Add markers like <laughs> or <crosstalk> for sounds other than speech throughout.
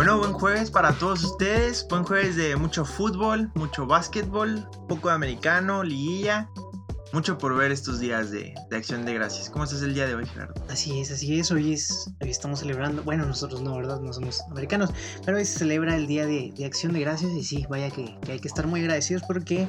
Bueno, buen jueves para todos ustedes. Buen jueves de mucho fútbol, mucho básquetbol, poco de americano, liguilla. Mucho por ver estos días de, acción de gracias. ¿Cómo estás el día de hoy, Gerardo? Así es, así es. Hoy, es, hoy estamos celebrando, bueno, nosotros no, ¿verdad? No somos americanos, pero hoy se celebra el día de, acción de gracias y sí, vaya que, hay que estar muy agradecidos porque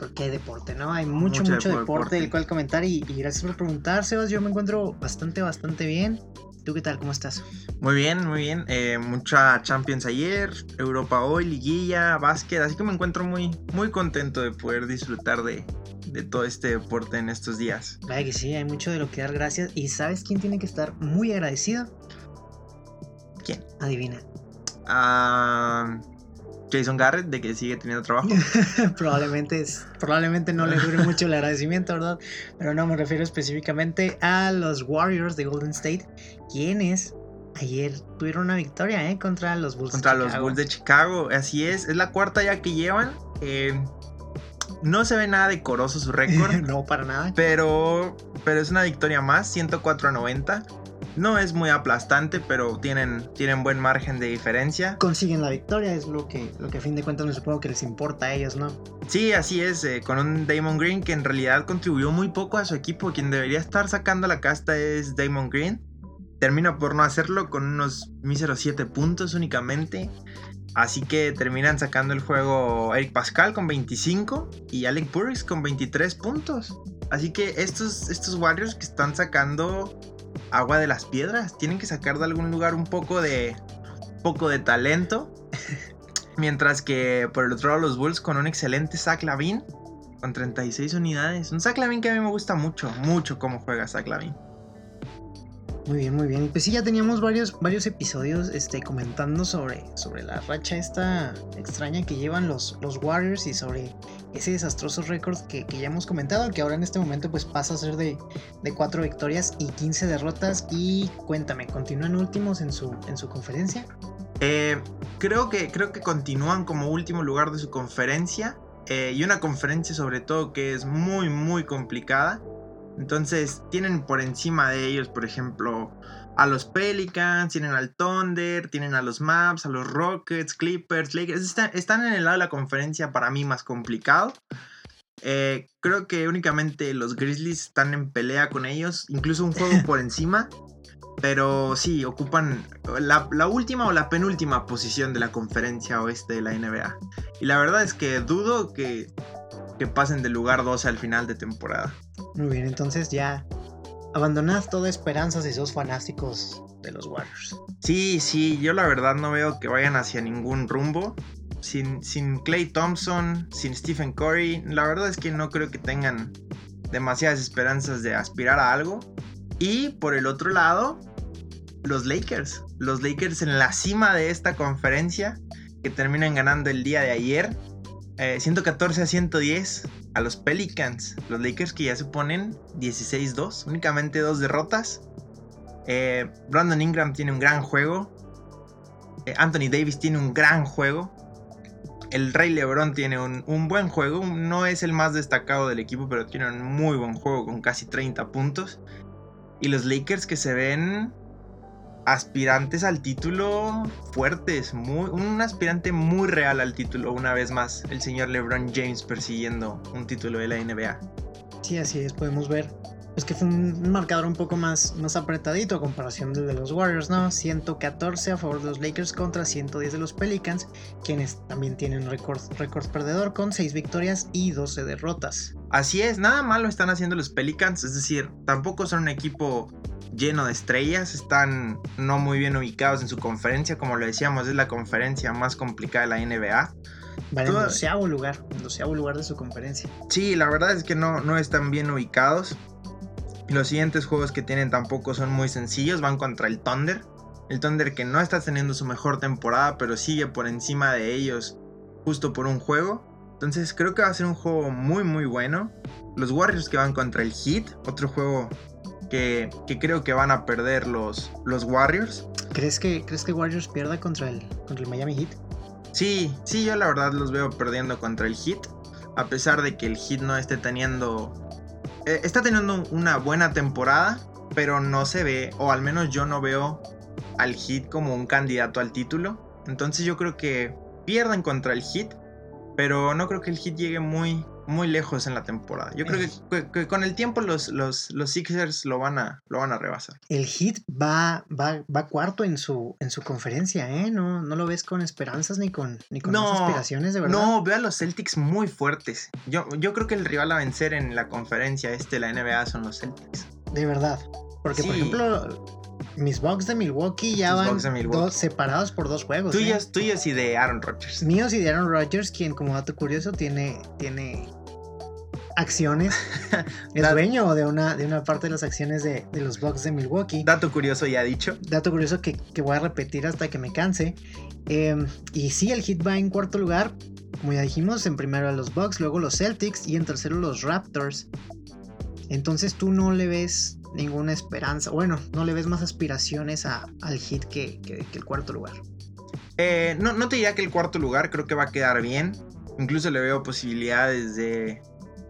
porque hay deporte, ¿no? Hay mucho, mucho, deporte, del cual comentar y, y, gracias por preguntar, Sebas. Yo me encuentro bastante, bastante bien. ¿Tú qué tal? ¿Cómo estás? Muy bien, muy bien. Eh, mucha Champions ayer, Europa hoy, liguilla, básquet. Así que me encuentro muy, muy contento de poder disfrutar de, todo este deporte en estos días. Vaya que sí, hay mucho de lo que dar gracias. ¿Y sabes quién tiene que estar muy agradecido? ¿Quién? Adivina. Ah... Jason Garrett de que sigue teniendo trabajo. <laughs> probablemente, probablemente no le dure mucho el agradecimiento, ¿verdad? Pero no, me refiero específicamente a los Warriors de Golden State, quienes ayer tuvieron una victoria ¿eh? contra los Bulls. Contra los Bulls de Chicago, así es, es la cuarta ya que llevan. Eh, no se ve nada decoroso su récord. <laughs> no, para nada. Pero, pero es una victoria más, 104 a 90. No es muy aplastante, pero tienen, tienen buen margen de diferencia. Consiguen la victoria, es lo que, lo que a fin de cuentas me supongo que les importa a ellos, ¿no? Sí, así es, eh, con un Damon Green que en realidad contribuyó muy poco a su equipo. Quien debería estar sacando la casta es Damon Green. Termina por no hacerlo con unos míseros 7 puntos únicamente. Así que terminan sacando el juego Eric Pascal con 25 y Alec Burris con 23 puntos. Así que estos, estos Warriors que están sacando agua de las piedras. Tienen que sacar de algún lugar un poco de, poco de talento. <laughs> Mientras que por el otro lado los Bulls con un excelente Zach Lavin con 36 unidades. Un Zach Lavin que a mí me gusta mucho, mucho cómo juega Zach Lavin. Muy bien, muy bien. Pues sí, ya teníamos varios, varios episodios este, comentando sobre, sobre la racha esta extraña que llevan los, los Warriors y sobre ese desastroso récord que, ya hemos comentado, que ahora en este momento pues pasa a ser de, de 4 victorias y 15 derrotas. Y cuéntame, ¿continúan últimos en su, en su conferencia? Eh, creo, que, creo que continúan como último lugar de su conferencia. Eh, y una conferencia sobre todo que es muy, muy complicada. Entonces tienen por encima de ellos, por ejemplo, a los Pelicans, tienen al Thunder, tienen a los Maps, a los Rockets, Clippers, Lakers. Están, en el lado de la conferencia para mí más complicado. Eh, creo que únicamente los Grizzlies están en pelea con ellos, incluso un juego por <laughs> encima. Pero sí, ocupan la, la, última o la penúltima posición de la conferencia oeste de la NBA. Y la verdad es que dudo que que pasen del lugar 12 al final de temporada. Muy bien, entonces ya abandonad toda esperanza si sos fanáticos de los Warriors. Sí, sí, yo la verdad no veo que vayan hacia ningún rumbo. Sin, sin Clay Thompson, sin Stephen Curry, la verdad es que no creo que tengan demasiadas esperanzas de aspirar a algo. Y por el otro lado, los Lakers. Los Lakers en la cima de esta conferencia que terminan ganando el día de ayer 114 eh, a 110 a los Pelicans. Los Lakers que ya se ponen 16-2. Únicamente dos derrotas. Eh, Brandon Ingram tiene un gran juego. Eh, Anthony Davis tiene un gran juego. El Rey Lebron tiene un, un, buen juego. No es el más destacado del equipo, pero tiene un muy buen juego con casi 30 puntos. Y los Lakers que se ven aspirantes al título fuertes, muy, un aspirante muy real al título, una vez más, el señor LeBron James persiguiendo un título de la NBA. Sí, así es, podemos ver. Es que fue un marcador un poco más, más apretadito a comparación del de los Warriors, ¿no? 114 a favor de los Lakers contra 110 de los Pelicans, quienes también tienen récord, récord perdedor con 6 victorias y 12 derrotas. Así es, nada malo están haciendo los Pelicans, es decir, tampoco son un equipo lleno de estrellas, están no muy bien ubicados en su conferencia, como lo decíamos, es la conferencia más complicada de la NBA. Vale, en doceavo lugar, en doceavo lugar de su conferencia. Sí, la verdad es que no, no están bien ubicados. Los siguientes juegos que tienen tampoco son muy sencillos, van contra el Thunder. El Thunder que no está teniendo su mejor temporada, pero sigue por encima de ellos justo por un juego. Entonces creo que va a ser un juego muy muy bueno. Los Warriors que van contra el Heat, otro juego que, creo que van a perder los, los Warriors. ¿Crees que, ¿Crees que Warriors pierda contra el, contra el Miami Heat? Sí, sí, yo la verdad los veo perdiendo contra el Heat. A pesar de que el Heat no esté teniendo. Eh, está teniendo una buena temporada, pero no se ve, o al menos yo no veo al Hit como un candidato al título. Entonces yo creo que pierden contra el Hit, pero no creo que el Hit llegue muy, muy lejos en la temporada. Yo creo que, con el tiempo los, los, los, Sixers lo van, a, lo van a rebasar. El Hit va, va, va cuarto en su, en su conferencia, ¿eh? No, no lo ves con esperanzas ni con, ni con aspiraciones, de verdad. No, veo a los Celtics muy fuertes. Yo, yo creo que el rival a vencer en la conferencia este, la NBA, son los Celtics. De verdad. Porque, por ejemplo, mis Bucks de Milwaukee ya van Dos, separados por dos juegos. Tuyos, ¿eh? tuyos y de Aaron Rodgers. Míos y de Aaron Rodgers, quien como dato curioso tiene, tiene acciones. <laughs> es dueño de una, de una parte de las acciones de, los Bucks de Milwaukee. Dato curioso ya dicho. Dato curioso que, voy a repetir hasta que me canse. Em, y sí, el Hit va en cuarto lugar. Como ya dijimos, en primero a los Bucks, luego los Celtics y en tercero los Raptors. Entonces tú no le ves ninguna esperanza. Bueno, no le ves más aspiraciones al Hit que, el cuarto lugar. Eh, no, no te diría que el cuarto lugar creo que va a quedar bien. Incluso le veo posibilidades de,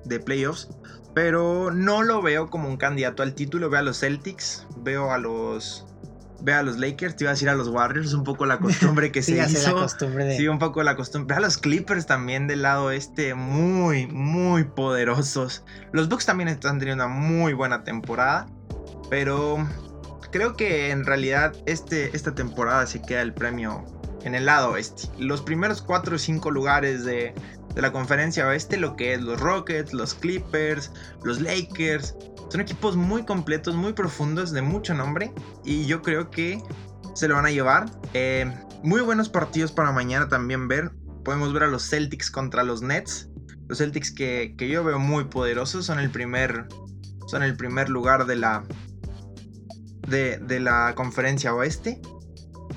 de playoffs. Pero no lo veo como un candidato al título. Veo a los Celtics, veo a los. Veo a los Lakers, te iba a decir a los Warriors, un poco la <laughs> costumbre que se hizo. La costumbre Sí, un poco la costumbre. Veo a los Clippers también del lado este, muy, muy poderosos. Los Bucks también están teniendo una muy buena temporada. Pero creo que en realidad este, esta temporada se queda el premio en el lado oeste. Los primeros 4 o 5 lugares de, de la conferencia oeste, lo que es los Rockets, los Clippers, los Lakers. Son equipos muy completos, muy profundos, de mucho nombre. Y yo creo que se lo van a llevar. Eh, muy buenos partidos para mañana también ver. Podemos ver a los Celtics contra los Nets. Los Celtics que, yo veo muy poderosos. Son el primer, son el primer lugar de la, de, de la conferencia oeste.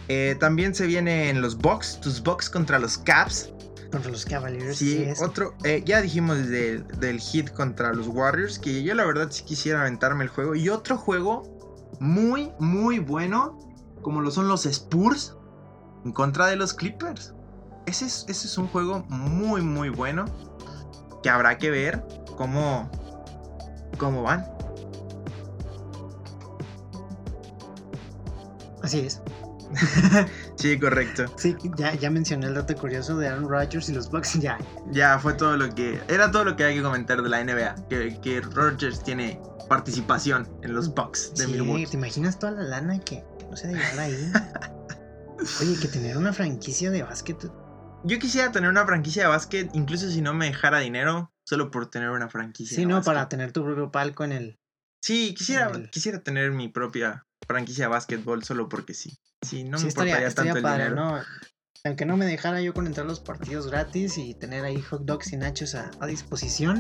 Eh, también se vienen los Bucks, tus Bucks contra los Caps. Contra los Cavaliers. Sí, otro. Eh, ya dijimos del hit contra los Warriors. Que yo la verdad sí quisiera aventarme el juego. Y otro juego muy, muy bueno. Como lo son los Spurs. En contra de los Clippers. Ese es, ese es un juego muy, muy bueno. Que habrá que ver cómo, cómo van. Así es. <laughs> sí, correcto. Sí, ya, ya mencioné el dato curioso de Aaron Rodgers y los Bucks, ya. Ya, fue todo lo que. Era todo lo que hay que comentar de la NBA. Que, que Rodgers tiene participación en los Bucks de sí, ¿Te imaginas toda la lana que, no se debe llevar ahí? <laughs> Oye, que tener una franquicia de básquet. Yo quisiera tener una franquicia de básquet, incluso si no me dejara dinero, solo por tener una franquicia. Sí, no, para tener tu propio palco en el. Sí, quisiera, quisiera tener mi propia franquicia de básquetbol solo porque sí. Sí, no me importaría tanto el dinero. ¿no? Aunque no me dejara yo con entrar los partidos gratis y tener ahí hot dogs y nachos a, disposición.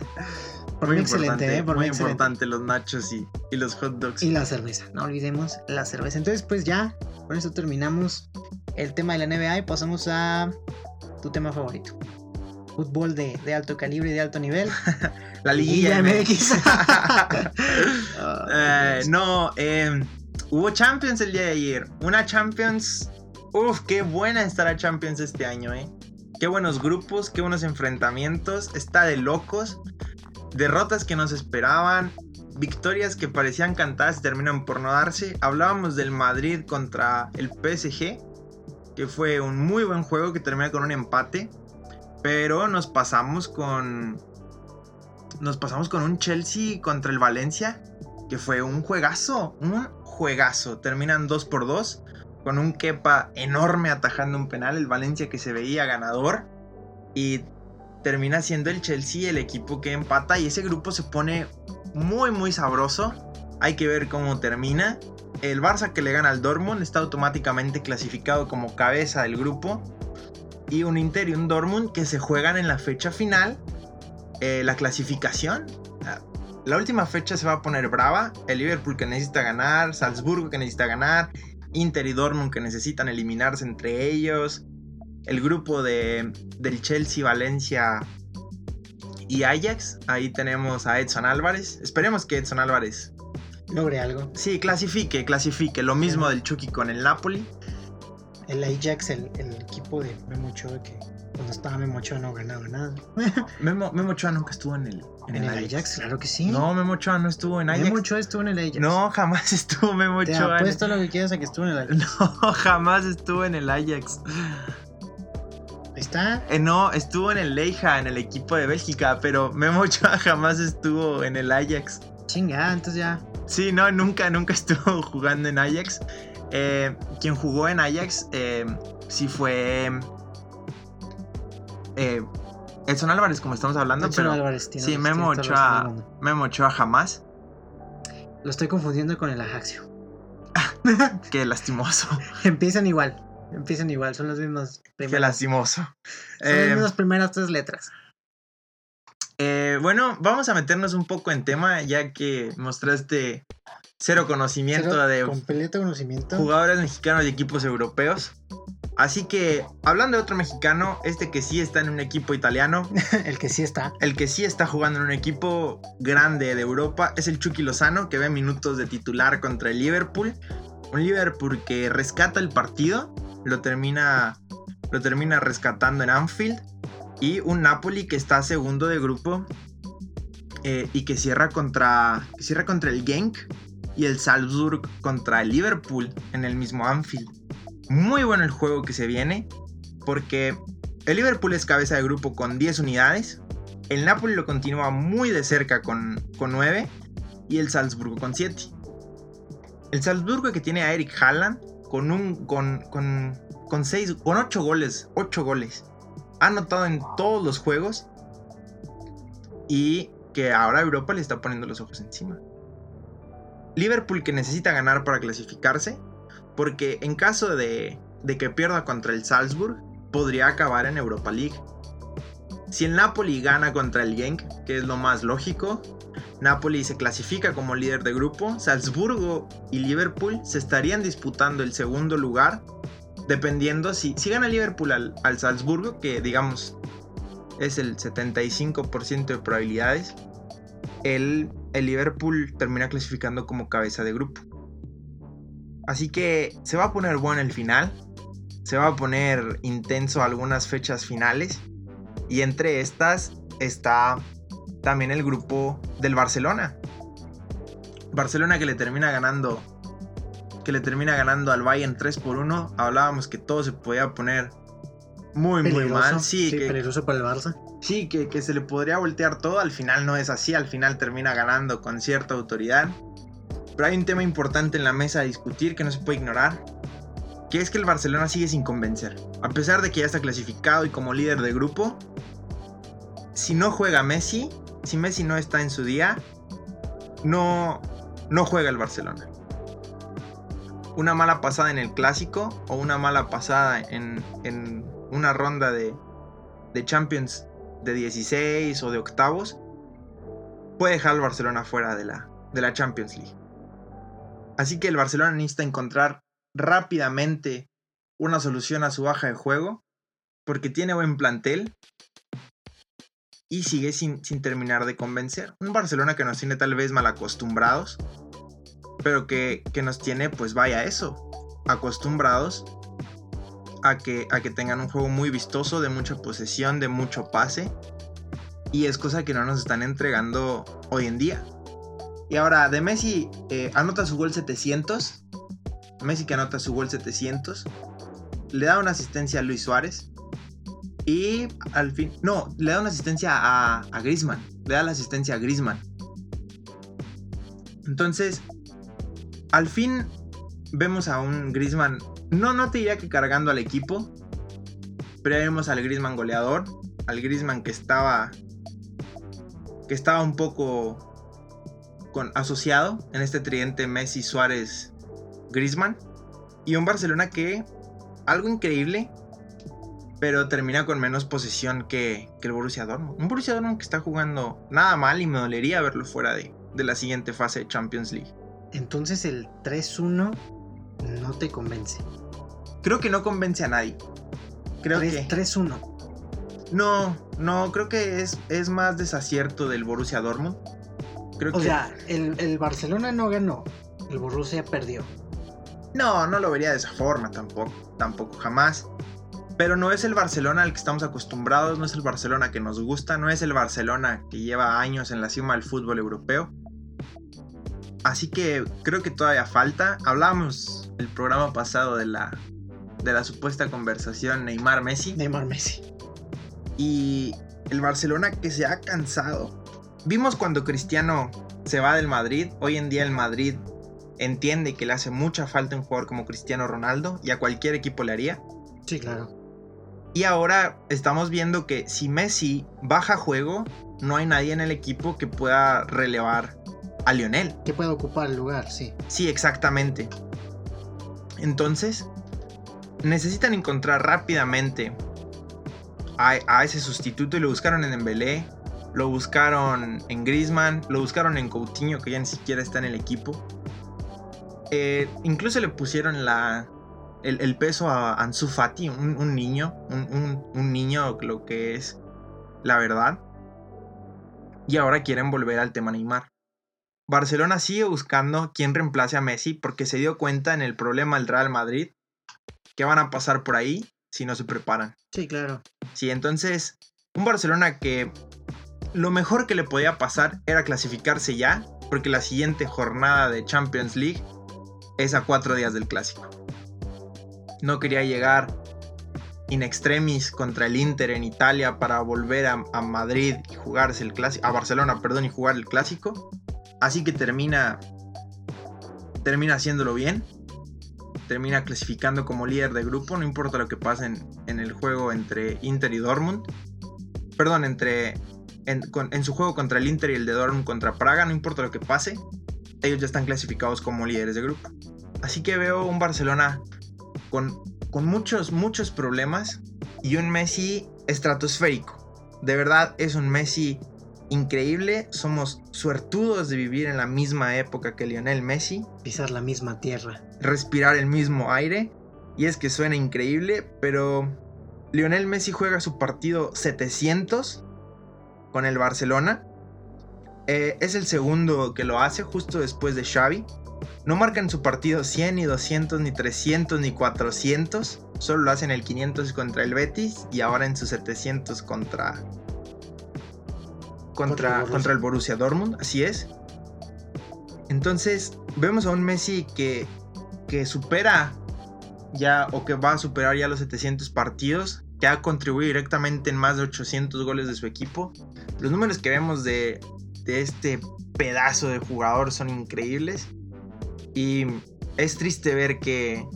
<laughs> por muy excelente, ¿eh? Por muy importante los nachos y, y, los hot dogs. Y la cerveza, no olvidemos la cerveza. Entonces, pues ya, con eso terminamos el tema de la NBA y pasamos a tu tema favorito. Fútbol de, de alto calibre y de alto nivel. <laughs> la liguilla MX. <laughs> <laughs> Eh, no, eh, hubo Champions el día de ayer. Una Champions. Uf, qué buena estará Champions este año, eh. Qué buenos grupos, qué buenos enfrentamientos. Está de locos. Derrotas que nos esperaban. Victorias que parecían cantadas y terminan por no darse. Hablábamos del Madrid contra el PSG. Que fue un muy buen juego que termina con un empate. Pero nos pasamos con nos pasamos con un Chelsea contra el Valencia, que fue un juegazo, un juegazo. Terminan 2 por 2 con un Kepa enorme atajando un penal, el Valencia que se veía ganador y termina siendo el Chelsea el equipo que empata y ese grupo se pone muy muy sabroso. Hay que ver cómo termina. El Barça que le gana al Dortmund está automáticamente clasificado como cabeza del grupo. Y un Inter y un Dortmund que se juegan en la fecha final eh, la clasificación. Ah, la última fecha se va a poner brava. El Liverpool que necesita ganar, Salzburgo que necesita ganar, Inter y Dortmund que necesitan eliminarse entre ellos. El grupo de, del Chelsea, Valencia y Ajax. Ahí tenemos a Edson Álvarez. Esperemos que Edson Álvarez logre algo. Sí, clasifique, clasifique. Lo mismo del Chucky con el Napoli. El Ajax, el, equipo de mucho que Cuando estaba Memo Ochoa no ganaba nada. <laughs> Memo, Memo Ochoa nunca estuvo en el, En, el Ajax. claro que sí. No, Memo Ochoa no estuvo en Ajax. Memo Ochoa estuvo en el Ajax. No, jamás <laughs> estuvo Memo Te Ochoa. en- apuesto lo que quieras a que estuvo en el Ajax. <laughs> No, jamás estuvo en el Ajax. Ahí está. Eh, no, estuvo en el Leija, en el equipo de Bélgica, pero Memo Ochoa jamás estuvo en el Ajax. Chinga, entonces ya. Sí, no, nunca, nunca estuvo jugando en Ajax. Eh, quien jugó en Ajax eh, sí fue eh, Edson Álvarez, como estamos hablando, Edson pero Álvarez, tienes- sí, del mundo. Memo Ochoa jamás. Lo estoy confundiendo con el Ajaxio. <laughs> Qué lastimoso, <laughs> Empiezan igual. Empiezan igual. Son las mismas qué primeras. lastimoso. Son Eh, las mismas primeras tres letras. Eh, bueno, vamos a meternos un poco en tema, ya que mostraste cero conocimiento Cero de completo conocimiento. jugadores mexicanos y equipos europeos. Así que, hablando de otro mexicano, este que sí está en un equipo italiano, <laughs> el que sí está. el que sí está jugando en un equipo grande de Europa, es el Chucky Lozano, que ve minutos de titular contra el Liverpool. Un Liverpool que rescata el partido, lo termina, lo termina rescatando en Anfield. Y un Napoli que está segundo de grupo eh, y que cierra contra, que cierra contra el Genk y el Salzburg contra el Liverpool en el mismo Anfield. Muy bueno el juego que se viene porque el Liverpool es cabeza de grupo con 10 unidades, el Napoli lo continúa muy de cerca con, con 9 y el Salzburgo con 7. El Salzburgo que tiene a Eric Haaland con un con con con 6 con 8 goles, 8 goles. Ha anotado en todos los juegos y que ahora Europa le está poniendo los ojos encima. Liverpool que necesita ganar para clasificarse, porque en caso de, que pierda contra el Salzburg, podría acabar en Europa League. Si el Napoli gana contra el Genk, que es lo más lógico, Napoli se clasifica como líder de grupo, Salzburgo y Liverpool se estarían disputando el segundo lugar, dependiendo si, gana Liverpool al Salzburgo, que digamos es el 75% de probabilidades, el, el Liverpool termina clasificando como cabeza de grupo. Así que se va a poner bueno el final, se va a poner intenso algunas fechas finales, y entre estas está también el grupo del Barcelona. Barcelona que le termina ganando que le termina ganando al Bayern 3 por 1. Hablábamos que todo se podía poner muy muy mal. Sí, que, peligroso para el Barça. Sí que, que se le podría voltear todo. Al final no es así. Al final termina ganando con cierta autoridad. Pero hay un tema importante en la mesa a discutir que no se puede ignorar. Que es que el Barcelona sigue sin convencer. A pesar de que ya está clasificado y como líder de grupo. Si no juega Messi, si Messi no está en su día, no, no juega el Barcelona. Una mala pasada en el clásico o una mala pasada en, en una ronda de, de Champions de 16 o de octavos puede dejar al Barcelona fuera de la, de la Champions League. Así que el Barcelona necesita encontrar rápidamente una solución a su baja de juego porque tiene buen plantel y sigue sin, sin terminar de convencer. Un Barcelona que nos tiene tal vez mal acostumbrados, pero que, que nos tiene, pues vaya eso, acostumbrados a que, a que tengan un juego muy vistoso, de mucha posesión, de mucho pase. Y es cosa que no nos están entregando hoy en día. Y ahora, de Messi eh, anota su gol 700. Messi que anota su gol 700. Le da una asistencia a Luis Suárez. Y al fin. No, le da una asistencia a, a Grisman. Le da la asistencia a Grisman. Entonces, al fin vemos a un Grisman. No, no te diría que cargando al equipo. Pero ya al Grisman goleador. Al Grisman que estaba. Que estaba un poco. Con, asociado en este tridente Messi, Suárez, Grisman. Y un Barcelona que. Algo increíble pero termina con menos posesión que, que, el Borussia Dortmund. Un Borussia Dortmund que está jugando nada mal y me dolería verlo fuera de, de la siguiente fase de Champions League. Entonces el 3-1 no te convence. Creo que no convence a nadie. Creo 3, que 3-1. no, no, creo que es, es más desacierto del Borussia Dortmund. Creo O que sea, el, el Barcelona no ganó. El Borussia perdió. no, no lo vería de esa forma tampoco, tampoco jamás. Pero no es el Barcelona al que estamos acostumbrados, no es el Barcelona que nos gusta, no es el Barcelona que lleva años en la cima del fútbol europeo. Así que creo que todavía falta. Hablábamos el programa pasado de la, de la supuesta conversación Neymar-Messi. Neymar-Messi. Y el Barcelona que se ha cansado. Vimos cuando Cristiano se va del Madrid. Hoy en día el Madrid entiende que le hace mucha falta un jugador como Cristiano Ronaldo y a cualquier equipo le haría. Sí, claro. Y ahora estamos viendo que si Messi baja juego, no hay nadie en el equipo que pueda relevar a Lionel. Que pueda ocupar el lugar, sí. Sí, exactamente. Entonces, necesitan encontrar rápidamente a, ese sustituto y lo buscaron en Dembélé, lo buscaron en Griezmann, lo buscaron en Coutinho que ya ni siquiera está en el equipo. Eh, incluso le pusieron la, el, peso a Ansu Fati, un, niño, un, niño lo que es la verdad. Y ahora quieren volver al tema Neymar. Barcelona sigue buscando quién reemplace a Messi porque se dio cuenta en el problema del Real Madrid que van a pasar por ahí si no se preparan. Sí, claro. Sí, entonces, un Barcelona que lo mejor que le podía pasar era clasificarse ya, porque la siguiente jornada de Champions League es a cuatro días del clásico no quería llegar in extremis contra el Inter en Italia para volver a, Madrid y jugarse el clásico, a Barcelona, perdón, y jugar el clásico. Así que termina, termina haciéndolo bien. Termina clasificando como líder de grupo, no importa lo que pase en, el juego entre Inter y Dortmund. Perdón, entre en, en, su juego contra el Inter y el de Dortmund contra Praga, no importa lo que pase, ellos ya están clasificados como líderes de grupo. Así que veo un Barcelona con, muchos, muchos problemas y un Messi estratosférico. De verdad es un Messi increíble. Somos suertudos de vivir en la misma época que Lionel Messi. Pisar la misma tierra. Respirar el mismo aire. Y es que suena increíble, pero Lionel Messi juega su partido 700 con el Barcelona. Eh, es el segundo que lo hace justo después de Xavi. No marca en su partido 100, ni 200, ni 300, ni 400. Solo lo hacen el 500 contra el Betis y ahora en su 700 contra, contra, contra el Borussia Dortmund. Así es. Entonces, vemos a un Messi que, que supera ya o que va a superar ya los 700 partidos, que ha contribuido directamente en más de 800 goles de su equipo. Los números que vemos de, de este pedazo de jugador son increíbles. Y es triste ver que,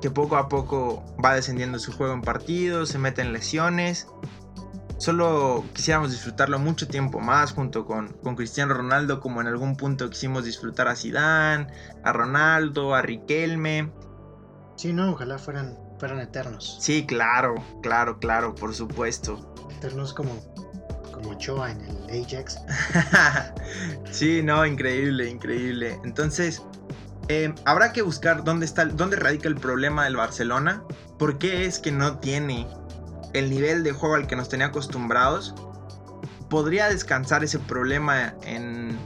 que poco a poco va descendiendo su juego en partidos, se mete en lesiones. Solo quisiéramos disfrutarlo mucho tiempo más junto con, con, Cristiano Ronaldo, como en algún punto quisimos disfrutar a Zidane, a Ronaldo, a Riquelme. Sí, no, ojalá fueran, fueran eternos. Sí, claro, claro, claro, por supuesto. Eternos como, como Ochoa en el Ajax. <laughs> sí, no, increíble, increíble. Entonces, Em, habrá que buscar dónde, está, dónde radica el problema del Barcelona. ¿Por qué es que no tiene el nivel de juego al que nos tenía acostumbrados? ¿Podría descansar ese problema en,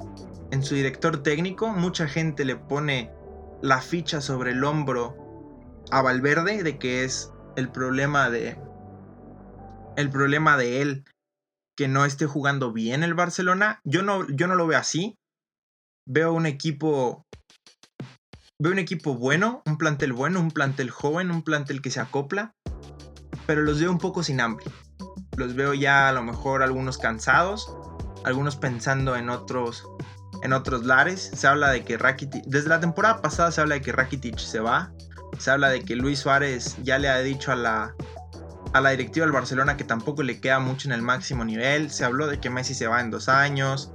en su director técnico? Mucha gente le pone la ficha sobre el hombro a Valverde de que es el problema de el problema de él que no esté jugando bien el Barcelona. Yo no, yo no lo veo así. Veo un equipo Veo un equipo bueno, un plantel bueno, un plantel joven, un plantel que se acopla, pero los veo un poco sin hambre. Los veo ya a lo mejor algunos cansados, algunos pensando en otros en otros lares. Se habla de que Rakitic, desde la temporada pasada se habla de que Rakitic se va. Se habla de que Luis Suárez ya le ha dicho a la, a la directiva del Barcelona que tampoco le queda mucho en el máximo nivel. Se habló de que Messi se va en dos años.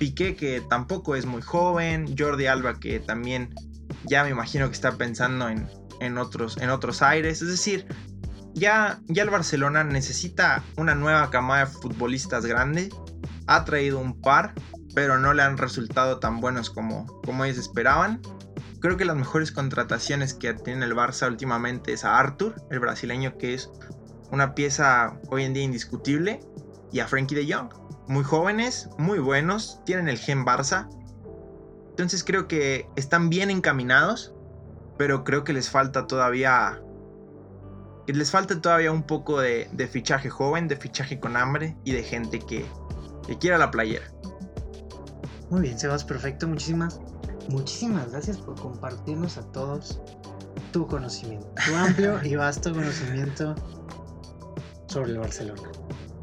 Piqué que tampoco es muy joven. Jordi Alba que también ya me imagino que está pensando en, otros, en otros aires. Es decir, ya, ya el Barcelona necesita una nueva camada de futbolistas grande. Ha traído un par, pero no le han resultado tan buenos como, como ellos esperaban. Creo que las mejores contrataciones que tiene el Barça últimamente es a Arthur, el brasileño que es una pieza hoy en día indiscutible, y a Frankie de Jong. Muy jóvenes, muy buenos, tienen el gen Barça, entonces creo que están bien encaminados, pero creo que les falta todavía les falta todavía un poco de, de fichaje joven, de fichaje con hambre y de gente que, que quiera la playera. Muy bien, Sebas, perfecto. Muchísimas, muchísimas gracias por compartirnos a todos tu conocimiento, tu amplio y <laughs> vasto conocimiento sobre el Barcelona.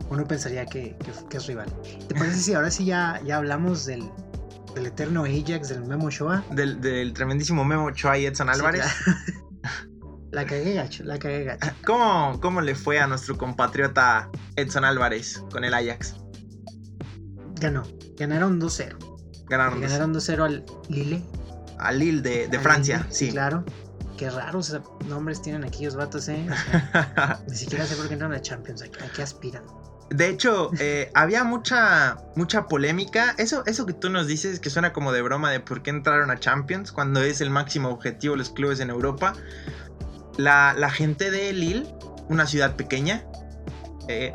Uno pensaría que, que- que es rival. ¿Te parece si ahora sí ya, ya hablamos del, del eterno Ajax, del Memo Ochoa? Del, del tremendísimo Memo Ochoa y Edson Sí, Álvarez. claro. La cagué gacho, la cagué gacho. <laughs> ¿Cómo, ¿Cómo le fue a nuestro compatriota Edson Álvarez con el Ajax? Ganó. Ganaron 2-0. Ganaron, Le Ganaron 2-0 al Lille. a Lille de, de al Francia, Lille, sí. Claro. Qué raros nombres tienen aquí los vatos, ¿eh? O <laughs> sea, ni siquiera sé por qué entran a Champions. ¿A qué- a qué aspiran? De hecho, eh, <laughs> había mucha, mucha polémica. Eso, eso que tú nos dices, que suena como de broma de por qué entraron a Champions cuando es el máximo objetivo de los clubes en Europa. La, la gente de Lille, una ciudad pequeña, eh,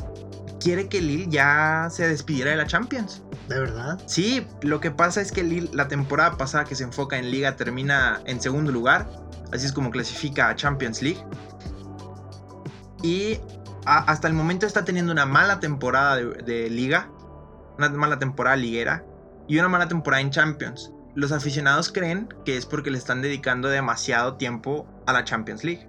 quiere que Lille ya se despidiera de la Champions. ¿De verdad? Sí, lo que pasa es que Lille, la temporada pasada que se enfoca en Liga, termina en segundo lugar. Así es como clasifica a Champions League. Y a- hasta el momento está teniendo una mala temporada de, de Liga. Una mala temporada liguera. Y una mala temporada en Champions. Los aficionados creen que es porque le están dedicando demasiado tiempo a la Champions League.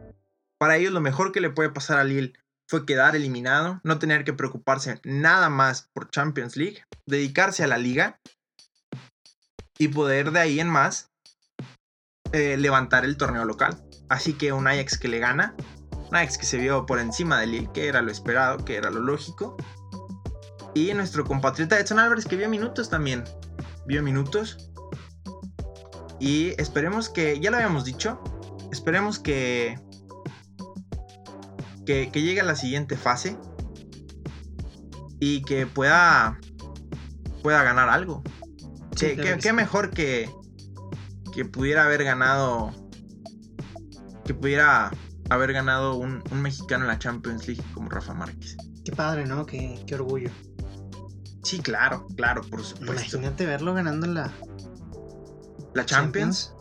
Para ellos lo mejor que le puede pasar a Lille fue quedar eliminado, no tener que preocuparse nada más por Champions League, dedicarse a la liga y poder de ahí en más eh, levantar el torneo local. Así que un Ajax que le gana, un Ajax que se vio por encima de Lille, que era lo esperado, que era lo lógico. Y nuestro compatriota Edson Álvarez que vio minutos también, vio minutos. Y esperemos que, ya lo habíamos dicho, esperemos que, que, que llegue a la siguiente fase y que pueda, pueda ganar algo. Sí, ¿Qué, mejor que, que pudiera haber ganado, que pudiera haber ganado un, un mexicano en la Champions League como Rafa Márquez? Qué padre, ¿no? Qué, qué orgullo. Sí, claro, claro, por supuesto. Imagínate verlo ganando la La Champions.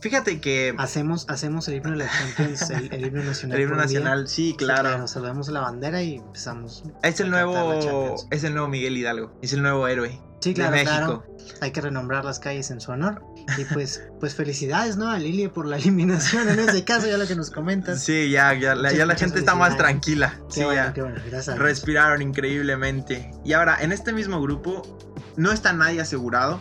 Fíjate que Hacemos, hacemos el himno de la Champions, el, el himno nacional. el himno día. nacional, sí, Sí, claro. Saludamos a la bandera y empezamos. Es el nuevo, es el nuevo Miguel Hidalgo, es el nuevo héroe Sí, claro, de claro. México. Hay que renombrar las calles en su honor. Y pues, pues felicidades, ¿no? A Lili por la eliminación en ese caso, ya lo que nos comentas. Sí, ya, ya, la, ya la gente está más tranquila. Qué Sí, bueno, ya. qué bueno, gracias. a Dios. Respiraron increíblemente. Y ahora, en este mismo grupo, no está nadie asegurado.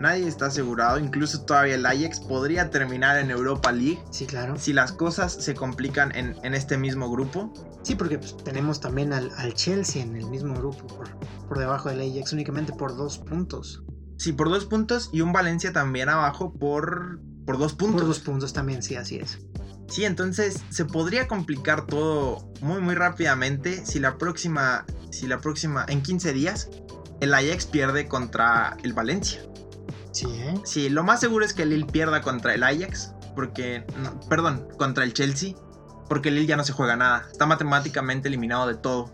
Nadie está asegurado. Incluso todavía el Ajax podría terminar en Europa League. Sí, claro. Si las cosas se complican en, en este mismo grupo. Sí, porque pues, tenemos también al, al Chelsea en el mismo grupo, por, por debajo del Ajax, únicamente por dos puntos. Sí, por dos puntos. Y un Valencia también abajo por, por dos puntos. Por dos puntos también, sí, así es. Sí, entonces se podría complicar todo muy muy rápidamente si la próxima si la próxima en 15 días el Ajax pierde contra el Valencia. Sí, ¿eh? Sí, lo más seguro es que Lille pierda contra el Ajax porque no, perdón, contra el Chelsea porque Lille ya no se juega nada, está matemáticamente eliminado de todo.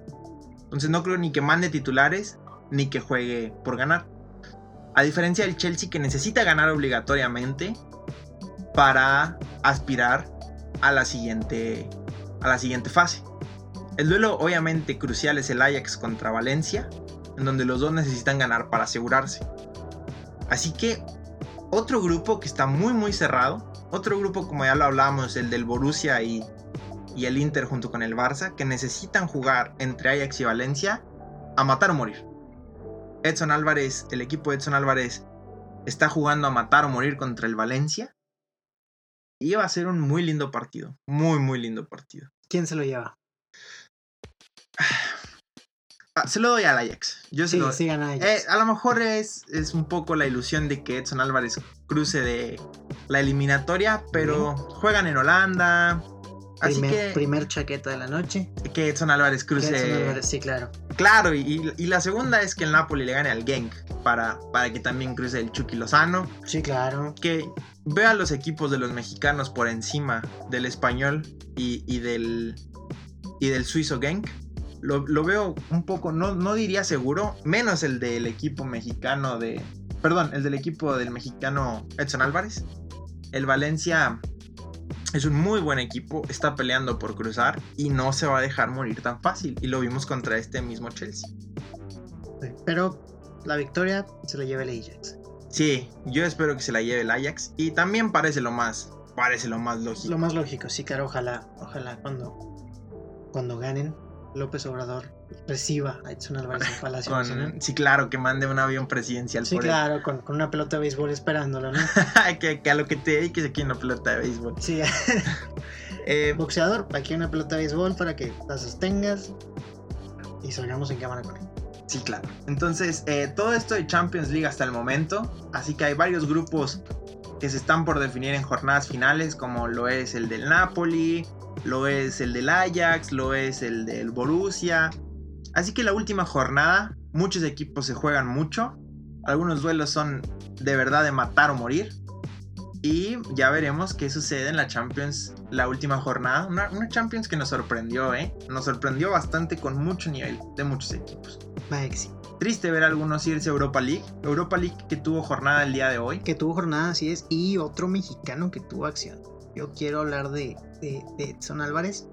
Entonces no creo ni que mande titulares ni que juegue por ganar. A diferencia del Chelsea que necesita ganar obligatoriamente para aspirar a la siguiente a la siguiente fase. El duelo obviamente crucial es el Ajax contra Valencia, en donde los dos necesitan ganar para asegurarse. Así que otro grupo que está muy muy cerrado, otro grupo como ya lo hablamos, el del Borussia y, y el Inter junto con el Barça, que necesitan jugar entre Ajax y Valencia a matar o morir. Edson Álvarez, el equipo de Edson Álvarez está jugando a matar o morir contra el Valencia. Y va a ser un muy lindo partido, muy muy lindo partido. ¿Quién se lo lleva? <sighs> Ah, se lo doy al Ajax. Yo se Sí, lo- sí gana Ajax. Eh, a lo mejor es, es un poco la ilusión de que Edson Álvarez cruce de la eliminatoria, pero juegan en Holanda. Así primer, que, primer chaqueta de la noche. que Edson Álvarez cruce. Edson Álvarez, Sí, claro. Claro, y, y- y la segunda es que el Napoli le gane al Genk para, para que también cruce el Chucky Lozano. Sí, claro. Que vea los equipos de los mexicanos por encima del español y, y del, y del suizo Genk. Lo, lo veo un poco, no, no diría seguro, menos el del equipo mexicano de... Perdón, el del equipo del mexicano Edson Álvarez. El Valencia Es un muy buen equipo, está peleando por cruzar y no se va a dejar morir tan fácil. Y lo vimos contra este mismo Chelsea. Pero la victoria se la lleva el Ajax. Sí, yo espero que se la lleve el Ajax. Y también parece lo más, parece lo más lógico. Lo más lógico, sí, claro, ojalá, ojalá cuando, cuando ganen, López Obrador reciba a Edson Álvarez en Palacio Con- Nacional. sí, claro, que mande un avión presidencial Sí, por claro, con, con una pelota de béisbol esperándolo, ¿no? <laughs> que, que a lo que te dediques aquí en la pelota de béisbol. Sí, <laughs> Eh, boxeador, aquí una pelota de béisbol para que la sostengas y salgamos en cámara con él. Sí, claro. Entonces, eh, todo esto de Champions League hasta el momento. Así que hay varios grupos que se están por definir en jornadas finales, como lo es el del Napoli, lo es el del Ajax, lo es el del Borussia. Así que la última jornada, muchos equipos se juegan mucho. Algunos duelos son de verdad de matar o morir. Y ya veremos qué sucede en la Champions, la última jornada. Una, una Champions que nos sorprendió, ¿eh? Nos sorprendió bastante con mucho nivel de muchos equipos. Sí. Triste ver a algunos irse a Europa League. Europa League que tuvo jornada el día de hoy. Que tuvo jornada, así es, y otro mexicano que tuvo acción. Yo quiero hablar de, de, de Edson Álvarez.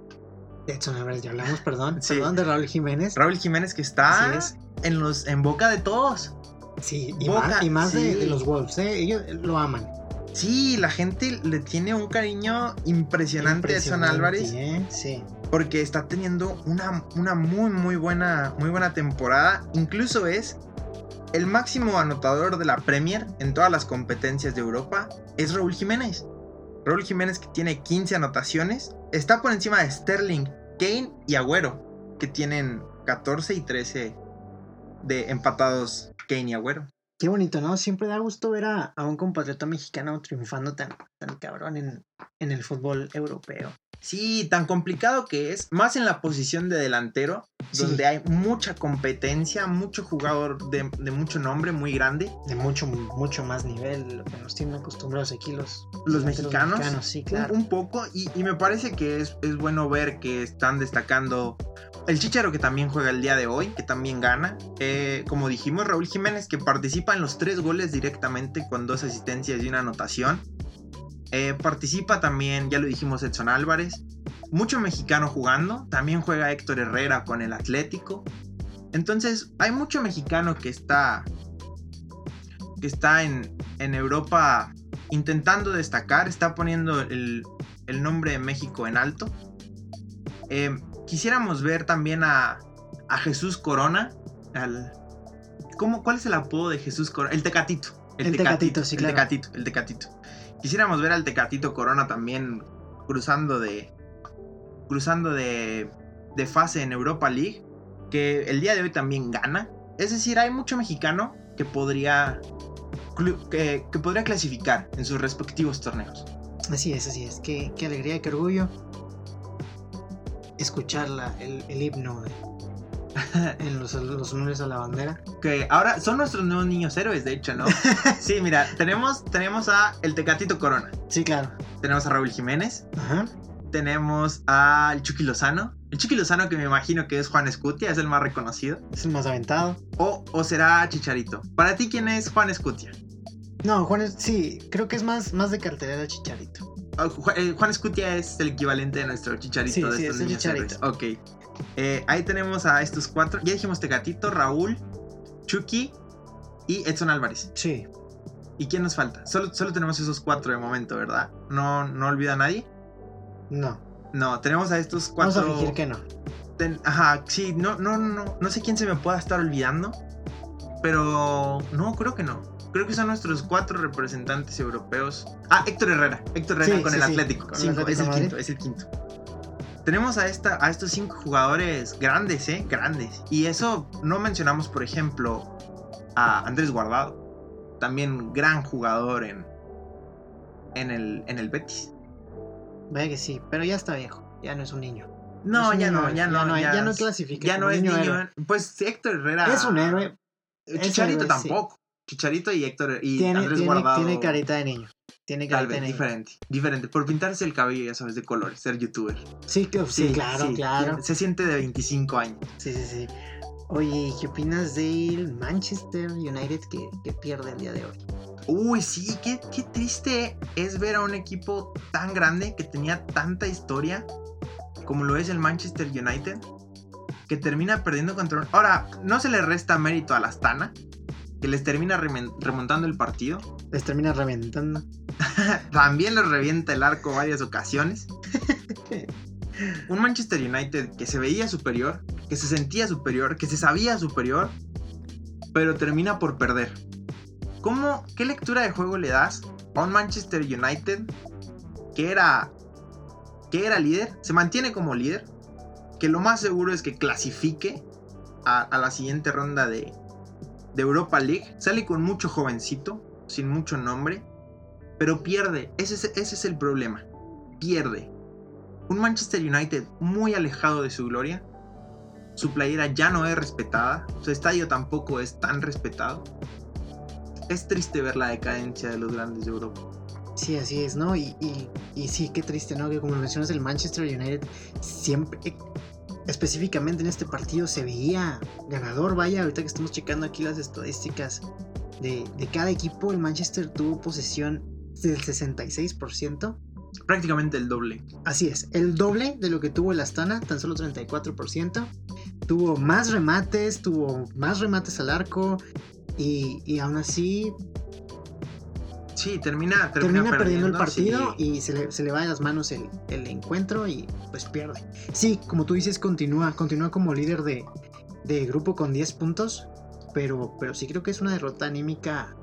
De Edson Álvarez, ya hablamos, perdón. <laughs> Sí. Perdón, de Raúl Jiménez. Raúl Jiménez que está es. en, los, en boca de todos. Sí, y Boca, más, y más de, sí. de los Wolves, ¿eh? Ellos lo aman. Sí, la gente le tiene un cariño impresionante, a Edson Álvarez. ¿eh? Sí. Porque está teniendo una, una muy, muy buena, muy buena temporada. Incluso es el máximo anotador de la Premier en todas las competencias de Europa. Es Raúl Jiménez. Raúl Jiménez que tiene 15 anotaciones. Está por encima de Sterling, Kane y Agüero. Que tienen 14 y 13 de empatados Kane y Agüero. Qué bonito, ¿no? Siempre da gusto ver a, a un compatriota mexicano triunfando tan, tan cabrón en, en el fútbol europeo. Sí, tan complicado que es, más en la posición de delantero, Sí. donde hay mucha competencia, mucho jugador de, de mucho nombre, muy grande. De mucho, mucho más nivel de lo que nos tienen acostumbrados aquí los, Los mexicanos, Sí, Un- claro. Un, poco, y, y me parece que es, es bueno ver que están destacando el Chicharo que también juega el día de hoy, que también gana. Eh, como dijimos, Raúl Jiménez que participa en los tres goles directamente con dos asistencias y una anotación. Eh, participa también, ya lo dijimos, Edson Álvarez. Mucho mexicano jugando. También juega Héctor Herrera con el Atlético. Entonces, hay mucho mexicano que está. que está en, en Europa intentando destacar. Está poniendo el, el nombre de México en alto. Eh, quisiéramos ver también a, a Jesús Corona. Al, ¿cómo, ¿Cuál es el apodo de Jesús Corona? El Tecatito. El Tecatito, sí, el claro. Tecatito, el Tecatito. Quisiéramos ver al Tecatito Corona también cruzando de. cruzando de. de fase en Europa League. Que el día de hoy también gana. Es decir, hay mucho mexicano que podría. que, que podría clasificar en sus respectivos torneos. Así es, así es. Qué, qué alegría, qué orgullo escuchar la- el, el himno de- <laughs> en los, los honores a la bandera. Que ahora son nuestros nuevos niños héroes, de hecho, ¿no? <laughs> sí, mira, tenemos, tenemos a el Tecatito Corona. Sí, claro. Tenemos a Raúl Jiménez. Ajá. Tenemos al Chucky Lozano. El Chucky Lozano que me imagino que es Juan Escutia, es el más reconocido. Es el más aventado. O, o será Chicharito. Para ti, ¿quién es Juan Escutia? No, Juan es, sí, creo que es más, más de cartelera Chicharito. Ah, eh, Juan Escutia es el equivalente de nuestro Chicharito Sí, de sí, estos es niños Chicharito. Ok. Eh, ahí tenemos a estos cuatro. Ya dijimos Tecatito, Raúl, Chucky y Edson Álvarez. Sí. ¿Y quién nos falta? Solo, solo tenemos esos cuatro de momento, ¿verdad? No, no olvida a nadie. No. No, tenemos a estos Vamos cuatro. a fingir que no. ten- Ajá, sí, no, no, no. No sé quién se me pueda estar olvidando. Pero no, creo que no. Creo que son nuestros cuatro representantes europeos. Ah, Héctor Herrera. Héctor Herrera Sí, con sí, el Atlético. con el Cinco, Atlético es el quinto, es el quinto. Tenemos a, esta, a estos cinco jugadores grandes, ¿eh? Grandes. Y eso no mencionamos, por ejemplo, a Andrés Guardado. También gran jugador en, en, el, en el Betis. Vaya que sí, pero ya está viejo. Ya no es un niño. No, Es un ya no, ya no. no, ya no clasifica. Ya no es niño héroe. Pues Héctor Herrera. Es un héroe. Chicharito héroe, tampoco. Chicharito y Héctor y Tiene, Andrés tiene, Guardado. tiene carita de niño. Tiene Tal carita vez, de niño. diferente. Diferente. Por pintarse el cabello, ya sabes, de colores, ser youtuber. Sí, que- sí, claro, sí, claro. Se siente de 25 años. Sí, sí, sí. Oye, ¿qué opinas del Manchester United que, que pierde el día de hoy? Uy, sí, qué, qué triste es ver a un equipo tan grande que tenía tanta historia como lo es el Manchester United, que termina perdiendo contra... Ahora, no se le resta mérito a la Astana, que les termina remontando el partido. Les termina reventando. <laughs> También les revienta el arco varias ocasiones. <laughs> Un Manchester United que se veía superior, que se sentía superior, que se sabía superior, pero termina por perder. ¿Cómo, qué lectura de juego le das a un Manchester United que era, que era líder, se mantiene como líder, que lo más seguro es que clasifique a, a la siguiente ronda de, de Europa League, sale con mucho jovencito, sin mucho nombre, pero pierde. Ese es, ese es el problema. Pierde. Un Manchester United muy alejado de su gloria. Su playera ya no es respetada. Su estadio tampoco es tan respetado. Es triste ver la decadencia de los grandes de Europa. Sí, así es, ¿no? Y, y, y sí, qué triste, ¿no? Que como mencionas, el Manchester United siempre, específicamente en este partido, se veía ganador. Vaya, ahorita que estamos checando aquí las estadísticas de, de cada equipo, el Manchester tuvo posesión del 66%. Prácticamente el doble. Así es, el doble de lo que tuvo el Astana, tan solo 34%. Tuvo más remates, tuvo más remates al arco. Y, y aún así Sí, termina, termina, termina perdiendo el partido sí. y se le, se le va de las manos el, el encuentro y pues pierde. Sí, como tú dices, continúa, continúa como líder de, de grupo con 10 puntos, pero, pero sí creo que es una derrota anímica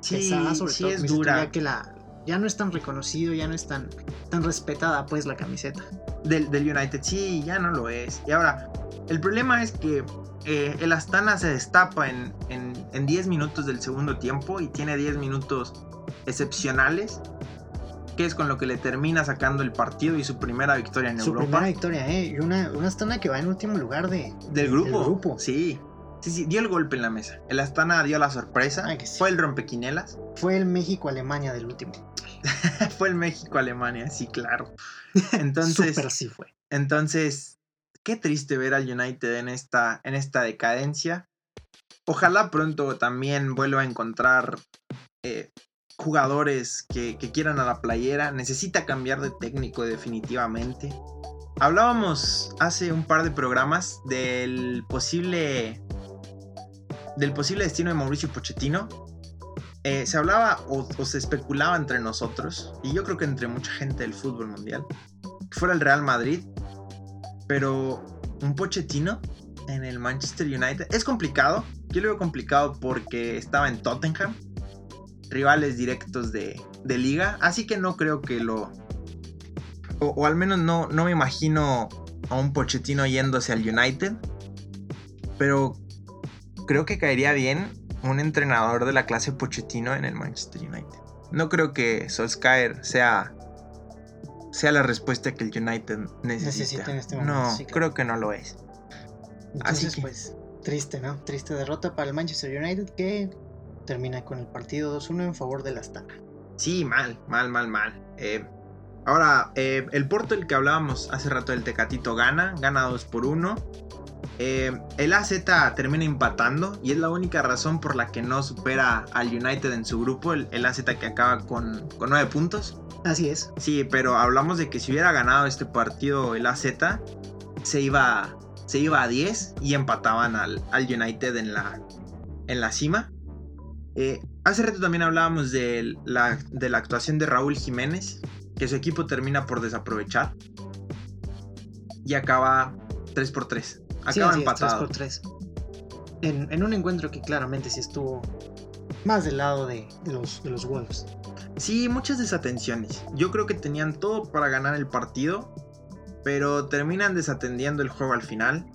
Sí, pesada, sobre sí todo es dura. ya que la ya no es tan reconocido, ya no es tan, tan respetada pues la camiseta. del, del United. Sí, ya no lo es. Y ahora, el problema es que eh, el Astana se destapa en, en, en 10 minutos del segundo tiempo y tiene 10 minutos excepcionales, que es con lo que le termina sacando el partido y su primera victoria en Su Europa. primera victoria, ¿eh? Y una, una Astana que va en último lugar de, Del grupo. del grupo. Sí. Sí, sí, dio el golpe en la mesa. El Astana dio la sorpresa. Ay, que sí. Fue el rompequinelas. Fue el México-Alemania del último. <laughs> Fue el México-Alemania, sí, claro. <laughs> Entonces, Súper sí fue. Entonces, qué triste ver al United en esta, en esta decadencia. Ojalá pronto también vuelva a encontrar eh, jugadores que, que quieran a la playera. Necesita cambiar de técnico definitivamente. Hablábamos hace un par de programas del posible del posible destino de Mauricio Pochettino. Eh, se hablaba o, o se especulaba entre nosotros, y yo creo que entre mucha gente del fútbol mundial, que fuera el Real Madrid, pero un Pochettino en el Manchester United es complicado. Yo lo veo complicado porque estaba en Tottenham, rivales directos de, de liga, así que no creo que lo... O, o al menos no, no me imagino a un Pochettino yéndose al United, pero creo que caería bien un entrenador de la clase Pochettino en el Manchester United. No creo que Solskjaer sea sea la respuesta que el United necesita. Necesita en este momento, no, sí, claro. creo que no lo es. Así Entonces, que- pues, triste, ¿no? Triste derrota para el Manchester United que termina con el partido 2-1 en favor del Astana. Sí, mal, mal, mal, mal. Eh, ahora, eh, el Porto, el que hablábamos hace rato del Tecatito, gana, gana 2 por 1. Eh, el AZ termina empatando y es la única razón por la que no supera al United en su grupo, el, el AZ que acaba con, con 9 puntos. Así es. Sí, pero hablamos de que si hubiera ganado este partido el AZ, se iba, se iba a 10 y empataban al, al United en la, en la cima. Eh, hace rato también hablábamos de la, de la actuación de Raúl Jiménez, que su equipo termina por desaprovechar y acaba 3 por 3. Sí, Acaba así es, empatado. 3 por 3. En, en un encuentro que claramente sí estuvo más del lado de, de los, de los Wolves. Sí, muchas desatenciones. Yo creo que tenían todo para ganar el partido, pero terminan desatendiendo el juego al final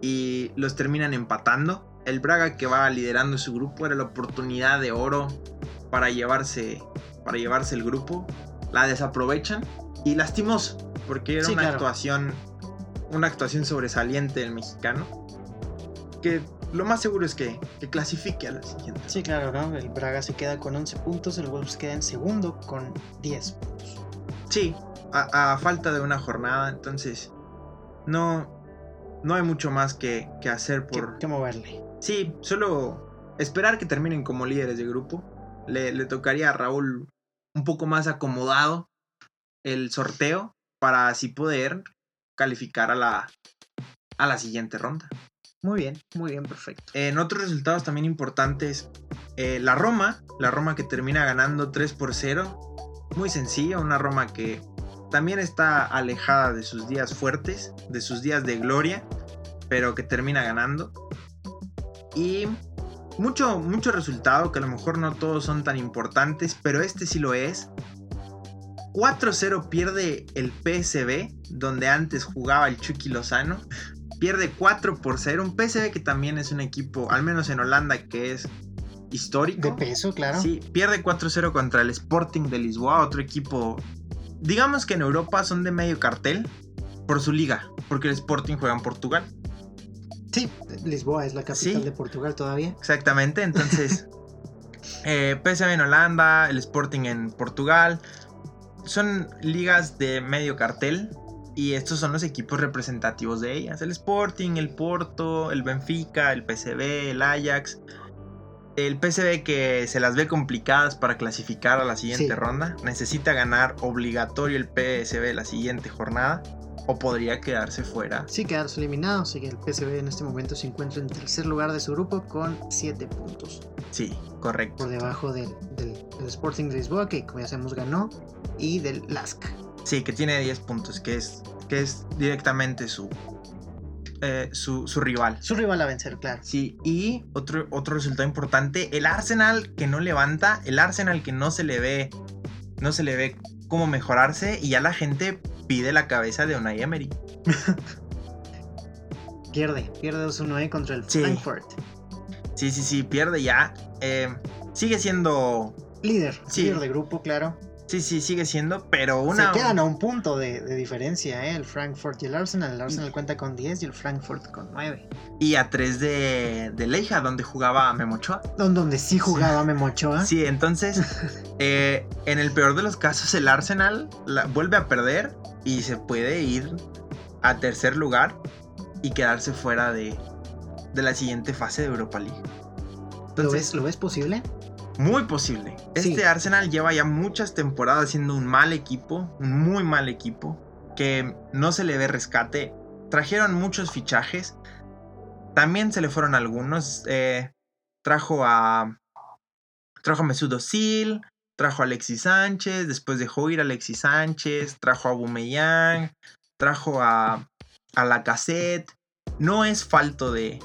y los terminan empatando. El Braga que va liderando su grupo era la oportunidad de oro para llevarse, para llevarse el grupo. La desaprovechan y lastimoso, porque era Sí, una claro. actuación, una actuación sobresaliente del mexicano. Que lo más seguro es que, que clasifique a la siguiente. Sí, claro, ¿no? El Braga se queda con 11 puntos, el Wolves queda en segundo con 10 puntos. Sí, a, a falta de una jornada, entonces no, no hay mucho más que, que hacer ¿Qué, por... qué moverle? Sí, solo esperar que terminen como líderes de grupo Le, le tocaría a Raúl un poco más acomodado el sorteo para así poder calificar a la, a la siguiente ronda. Muy bien, muy bien, perfecto. En otros resultados también importantes, eh, la Roma, la Roma que termina ganando 3 por 0. Muy sencillo, una Roma que también está alejada de sus días fuertes, de sus días de gloria, pero que termina ganando. Y mucho, mucho resultado, que a lo mejor no todos son tan importantes, pero este sí lo es. 4-0 pierde el PSB, donde antes jugaba el Chucky Lozano. Pierde 4 por 0. Un PSB que también es un equipo, al menos en Holanda, que es histórico. De peso, claro. Sí, pierde 4-0 contra el Sporting de Lisboa, otro equipo. Digamos que en Europa son de medio cartel por su liga, porque el Sporting juega en Portugal. Sí, Lisboa es la capital de Portugal todavía. Exactamente, entonces <laughs> eh, PSV en Holanda, el Sporting en Portugal, son ligas de medio cartel y estos son los equipos representativos de ellas. El Sporting, el Porto, el Benfica, el PSV, el Ajax. El PSV que se las ve complicadas para clasificar a la siguiente ronda. Necesita ganar obligatorio el PSV la siguiente jornada. O podría quedarse fuera. Sí, quedarse eliminado. Así que el PSV en este momento se encuentra en tercer lugar de su grupo con 7 puntos. Sí, correcto. Por debajo del, del Sporting de Lisboa, que como ya sabemos ganó y del LASK. Sí, que tiene 10 puntos, que es, que es directamente su, eh, su, su, rival. Su rival a vencer, claro. Sí, y otro, otro resultado importante, el Arsenal que no levanta, el Arsenal que no se le ve, no se le ve cómo mejorarse y ya la gente pide la cabeza de Unai Emery. pierde, pierde 2-1 ahí contra el Frankfurt. Sí, sí, sí, pierde ya. Eh, sigue siendo... Líder, líder de grupo, claro. Sí, sí, sigue siendo, pero una. Se quedan a un punto de, diferencia, ¿eh? El Frankfurt y el Arsenal. El Arsenal cuenta con 10 y el Frankfurt con 9. Y a 3 de, de Leija, donde jugaba Memochoa. Donde sí jugaba sí. Memochoa. Sí, entonces, <laughs> eh, en el peor de los casos, el Arsenal vuelve a perder y se puede ir a tercer lugar y quedarse fuera de, de la siguiente fase de Europa League. Entonces, ¿Lo, ves, ¿Lo ves posible? Muy posible. Este Arsenal lleva ya muchas temporadas siendo un mal equipo, un muy mal equipo, que no se le ve rescate. Trajeron muchos fichajes. También se le fueron algunos. Eh, trajo a. Trajo a Mesut Özil. Trajo a Alexis Sánchez. Después dejó ir a Alexis Sánchez. Trajo a Bumeyang. Trajo a. A la cassette. No es falto de.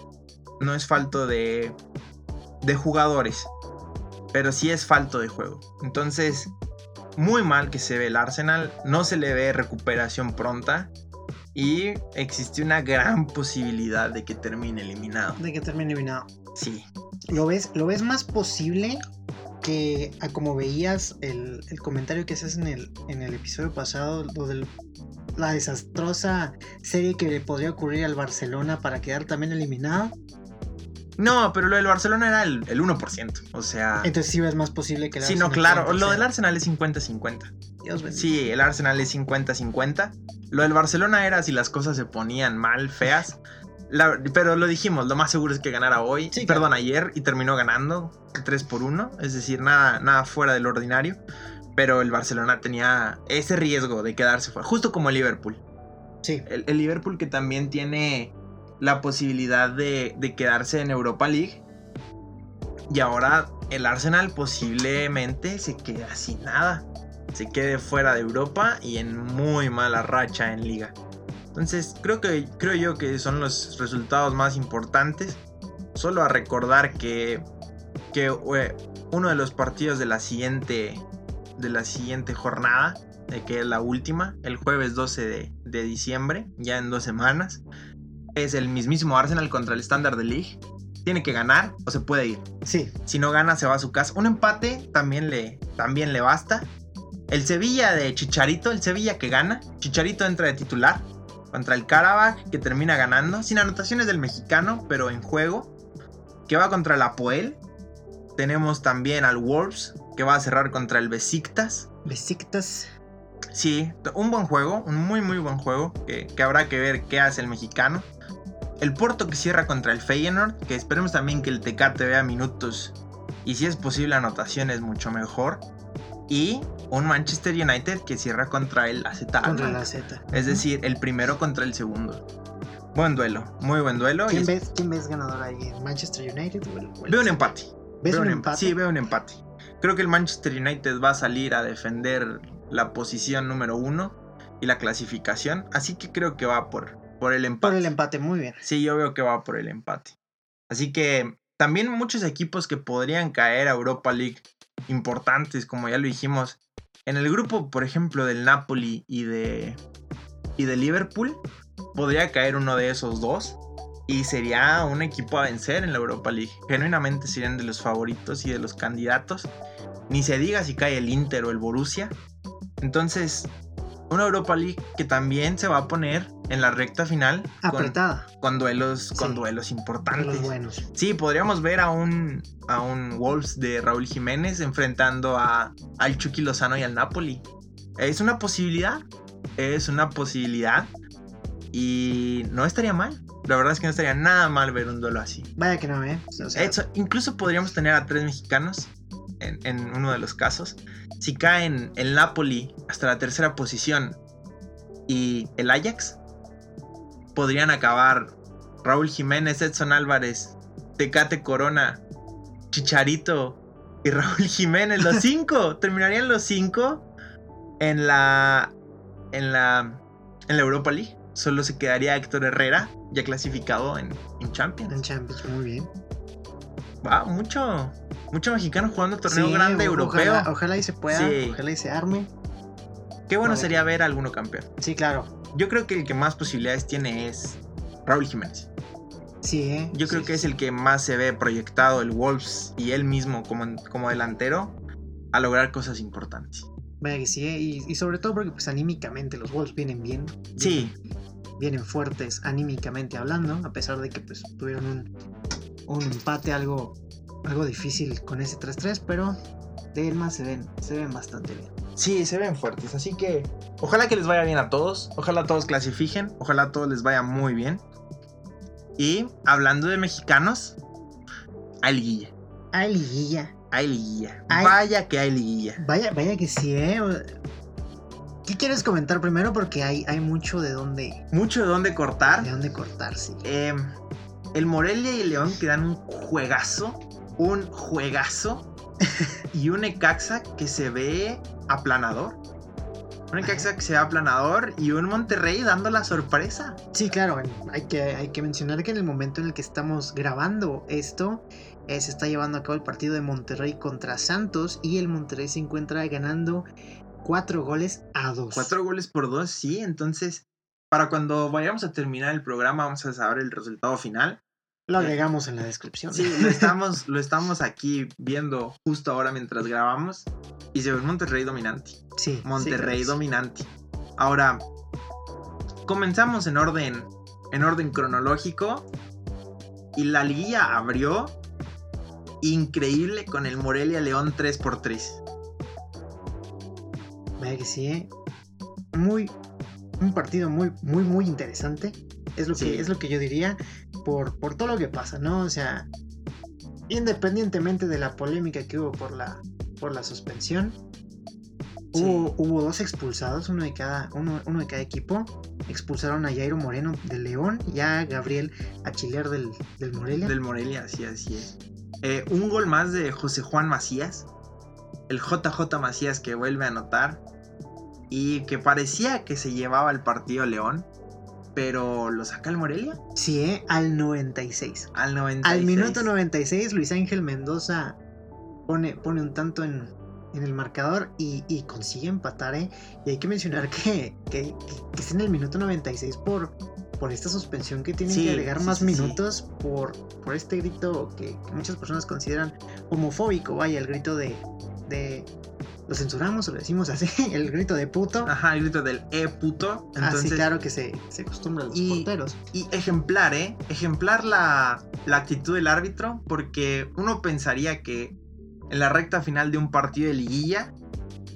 No es falto de. De jugadores pero sí es falto de juego. Entonces, muy mal que se ve el Arsenal, no se le ve recuperación pronta y existe una gran posibilidad de que termine eliminado. De que termine eliminado. Sí. ¿Lo ves, lo ves más posible que a como veías el, el comentario que haces en el, en el episodio pasado, lo la desastrosa serie que le podría ocurrir al Barcelona para quedar también eliminado? No, pero lo del Barcelona era el, 1%. O sea. Entonces sí ves más posible que el Sí, no, claro. Lo del Arsenal es 50-50. Dios bendiga. Sí, el Arsenal es 50-50. Lo del Barcelona era si las cosas se ponían mal, feas. pero lo dijimos, lo más seguro es que ganara hoy, sí, perdón, ayer, y terminó ganando 3 por 1. Es decir, nada, nada fuera del ordinario. Pero el Barcelona tenía ese riesgo de quedarse fuera, justo como el Liverpool. Sí. El, el Liverpool que también tiene la posibilidad de, quedarse en Europa League. Y ahora el Arsenal posiblemente se quede sin nada. Se quede fuera de Europa y en muy mala racha en liga. Entonces creo, que, creo yo que son los resultados más importantes. Solo a recordar que, que eh, uno de los partidos de la siguiente, de la siguiente jornada, de que es la última, el jueves 12 de, de diciembre, ya en dos semanas, es el mismísimo Arsenal contra el Standard de League. Tiene que ganar o se puede ir. Sí. Si no gana, se va a su casa. Un empate también le, también le basta. El Sevilla de Chicharito, el Sevilla que gana. Chicharito entra de titular contra el Karabakh que termina ganando. Sin anotaciones del mexicano, pero en juego. Que va contra el Apoel. Tenemos también al Wolves que va a cerrar contra el Besiktas. Besiktas. Sí, un buen juego, un muy muy buen juego que, que habrá que ver qué hace el mexicano. El Porto que cierra contra el Feyenoord, que esperemos también que el Tecate vea minutos Y si es posible anotaciones mucho mejor. Y un Manchester United que cierra contra el AZ Contra Alkmaar. la Z. Es decir, el primero contra el segundo. Buen duelo, muy buen duelo. y ¿Quién es- ves, ¿Quién ves ganador ahí? ¿El ¿Manchester United o el, o el Veo un empate. ¿Ves Veo un em- empate? Sí, veo un empate. Creo que el Manchester United va a salir a defender la posición número uno y la clasificación. Así que creo que va por, por el empate. Por el empate, muy bien. Sí, yo veo que va por el empate. Así que también muchos equipos que podrían caer a Europa League importantes, como ya lo dijimos. En el grupo, por ejemplo, del Napoli y de, y de Liverpool, podría caer uno de esos dos. Y sería un equipo a vencer en la Europa League. Genuinamente serían de los favoritos y de los candidatos. Ni se diga si cae el Inter o el Borussia. Entonces, una Europa League que también se va a poner en la recta final Apretada. con duelos, con Sí. duelos importantes. los buenos. Sí, podríamos ver a un, a un Wolves de Raúl Jiménez enfrentando a, al Chucky Lozano y al Napoli. Es una posibilidad. Es una posibilidad. Y no estaría mal. La verdad es que no estaría nada mal ver un duelo así. Vaya que no, ¿eh? O sea, Eso, incluso podríamos tener a tres mexicanos en, en uno de los casos. Si caen el Napoli hasta la tercera posición y el Ajax, podrían acabar Raúl Jiménez, Edson Álvarez, Tecate Corona, Chicharito y <laughs> Raúl Jiménez, los cinco. <laughs> Terminarían los cinco en la, en la, en la Europa League. Solo se quedaría Héctor Herrera, ya clasificado en, en Champions. en Champions, muy bien. Va, mucho, mucho mexicano jugando torneo Sí, grande europeo. Ojalá, ojalá y se pueda, Sí. ojalá y se arme. Qué bueno Vale. sería ver a alguno campeón. Sí, claro. Yo creo que el que más posibilidades tiene es Raúl Jiménez. Sí, ¿eh? Yo creo Sí, que es el que más se ve proyectado, el Wolves y él mismo como, como delantero, a lograr cosas importantes. Vaya que sí, ¿eh? y, y sobre todo porque pues anímicamente los Wolves vienen bien. Sí, Vienen fuertes anímicamente hablando, a pesar de que pues tuvieron un, un empate algo, algo difícil con ese 3-3, pero de él más se ven, se ven bastante bien. sí, se ven fuertes. Así que ojalá que les vaya bien a todos. Ojalá todos clasifiquen. Ojalá a todos les vaya muy bien. Y hablando de mexicanos, hay liguilla. Ay, liguilla. Hay liguilla. Hay- Vaya que hay liguilla. Vaya, vaya que sí, ¿eh? ¿Qué quieres comentar primero? Porque hay, hay mucho de dónde, Mucho de dónde cortar. de dónde cortar, sí. Eh, el Morelia y el León que dan un juegazo. Un juegazo. <laughs> y un Ecaxa que se ve aplanador. Un Ecaxa que se ve aplanador. Y un Monterrey dando la sorpresa. Sí, claro, hay que, hay que mencionar que en el momento en el que estamos grabando esto, eh, se está llevando a cabo el partido de Monterrey contra Santos y el Monterrey se encuentra ganando cuatro goles a dos. Cuatro goles por dos, sí. Entonces, para cuando vayamos a terminar el programa, vamos a saber el resultado final. Lo agregamos en la descripción. Sí, lo estamos, lo estamos aquí viendo justo ahora mientras grabamos. Y se ve Monterrey dominante. Sí, Monterrey sí. dominante. Ahora, comenzamos en orden, en orden cronológico. Y la liguilla abrió increíble con el Morelia León 3x3. Vaya que sí, ¿eh? Muy, un partido muy, muy, muy interesante. Es lo, Sí. que, es lo que yo diría por, por todo lo que pasa, ¿no? O sea, independientemente de la polémica que hubo por la, por la suspensión, Sí. hubo, hubo dos expulsados, uno de, cada, uno, uno de cada equipo. Expulsaron a Jairo Moreno del León y a Gabriel Achiler del, del Morelia. Del Morelia, sí, así es. Eh, un gol más de José Juan Macías. El JJ Macías que vuelve a anotar. Y que parecía que se llevaba el partido León. Pero lo saca el Morelia Sí, ¿eh? al 96. al 96. Al minuto 96, Luis Ángel Mendoza pone, pone un tanto en, en el marcador y, y consigue empatar. ¿eh? Y hay que mencionar que, que, que es en el minuto 96 por, por esta suspensión que tienen Sí, que agregar sí, más sí, minutos por, por este grito que, que muchas personas consideran homofóbico. Vaya, el grito de. de lo censuramos o lo decimos así, <laughs> el grito de puto. Ajá, el grito del E puto. Entonces, así claro que se, se acostumbra a los y- porteros. Y ejemplar, ¿eh? Ejemplar la, la actitud del árbitro, porque uno pensaría que en la recta final de un partido de liguilla,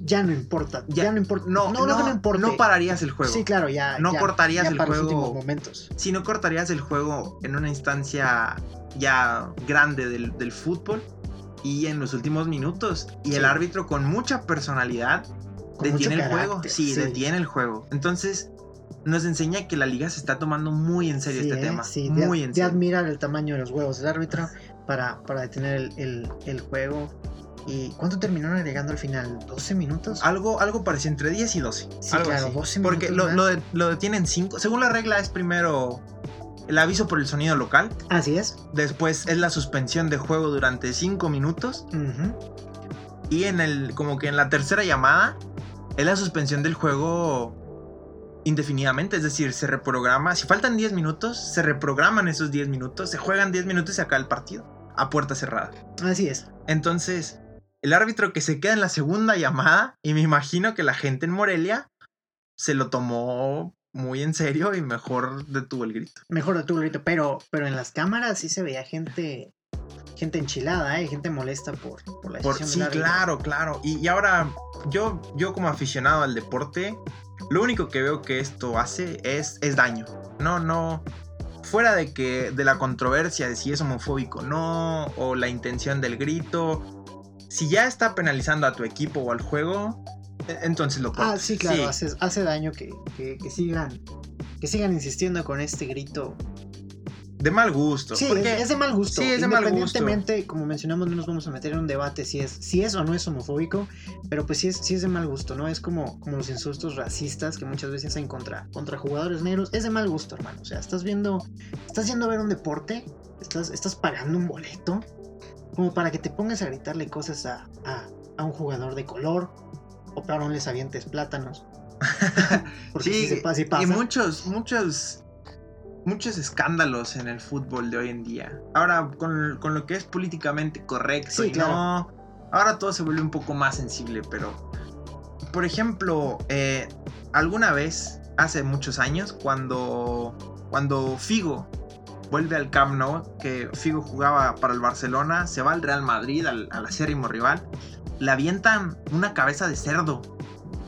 Ya no importa, ya, Ya- no importa. no, no, no, no importa. no pararías el juego. Sí, claro, ya. No ya- cortarías ya el para los juego. últimos momentos. Si no cortarías el juego en una instancia ya grande del, del fútbol, y en los últimos minutos. Y Sí. el árbitro con mucha personalidad Con detiene el juego. Sí, sí. detiene el juego. Entonces, nos enseña que la liga se está tomando muy en serio Sí, este ¿eh? tema. Sí, de, muy en de serio. admirar el tamaño de los huevos del árbitro para, para detener el, el- el juego. ¿Y cuánto terminaron agregando al final? ¿12 minutos? Algo, algo parecía entre 10 y 12. Sí, algo claro, así. 12 Porque minutos lo, más. lo, de- lo detienen 5. Según la regla, es primero el aviso por el sonido local. Así es. Después es la suspensión de juego durante 5 minutos. Y en el. como que en la tercera llamada. Es la suspensión del juego indefinidamente. Es decir, se reprograma. Si faltan 10 minutos, se reprograman esos 10 minutos. Se juegan 10 minutos y se acaba el partido. A puerta cerrada. Así es. Entonces, el árbitro que se queda en la segunda llamada, y me imagino que la gente en Morelia se lo tomó muy en serio y mejor detuvo el grito. Mejor de tu grito. Pero, pero en las cámaras sí se veía gente. Gente enchilada, ¿eh? Gente molesta por, por la Por, decisión sí, claro, claro. Y, y ahora, yo, yo como aficionado al deporte, lo único que veo que esto hace es, es daño. No, no. Fuera de que de la controversia de si es homofóbico o no, o la intención del grito, si ya está penalizando a tu equipo o al juego, entonces lo Ah, cortas. sí, claro, Hace, hace daño que, que, que sigan. Que sigan insistiendo con este grito. De mal gusto. Sí, porque es, de mal gusto. Sí, es de mal gusto. Independientemente, como mencionamos, no nos vamos a meter en un debate si es, si es o no es homofóbico, pero pues sí es, sí es de mal gusto, ¿no? Es como, como los insultos racistas que muchas veces hacen contra, contra jugadores negros. Es de mal gusto, hermano. O sea, estás viendo, estás yendo a ver un deporte, estás, estás pagando un boleto, como para que te pongas a gritarle cosas a, a, a un jugador de color, o les avientes plátanos. <laughs> Porque sí, sí, se pasa y muchos, muchos, muchos escándalos en el fútbol de hoy en día. Ahora, con, con lo que es políticamente correcto Sí, y claro. no, ahora todo se vuelve un poco más sensible, pero, por ejemplo, eh, alguna vez, hace muchos años, cuando, cuando Figo vuelve al Camp Nou, que Figo jugaba para el Barcelona, se va al Real Madrid, al, al acérrimo rival, le avientan una cabeza de cerdo.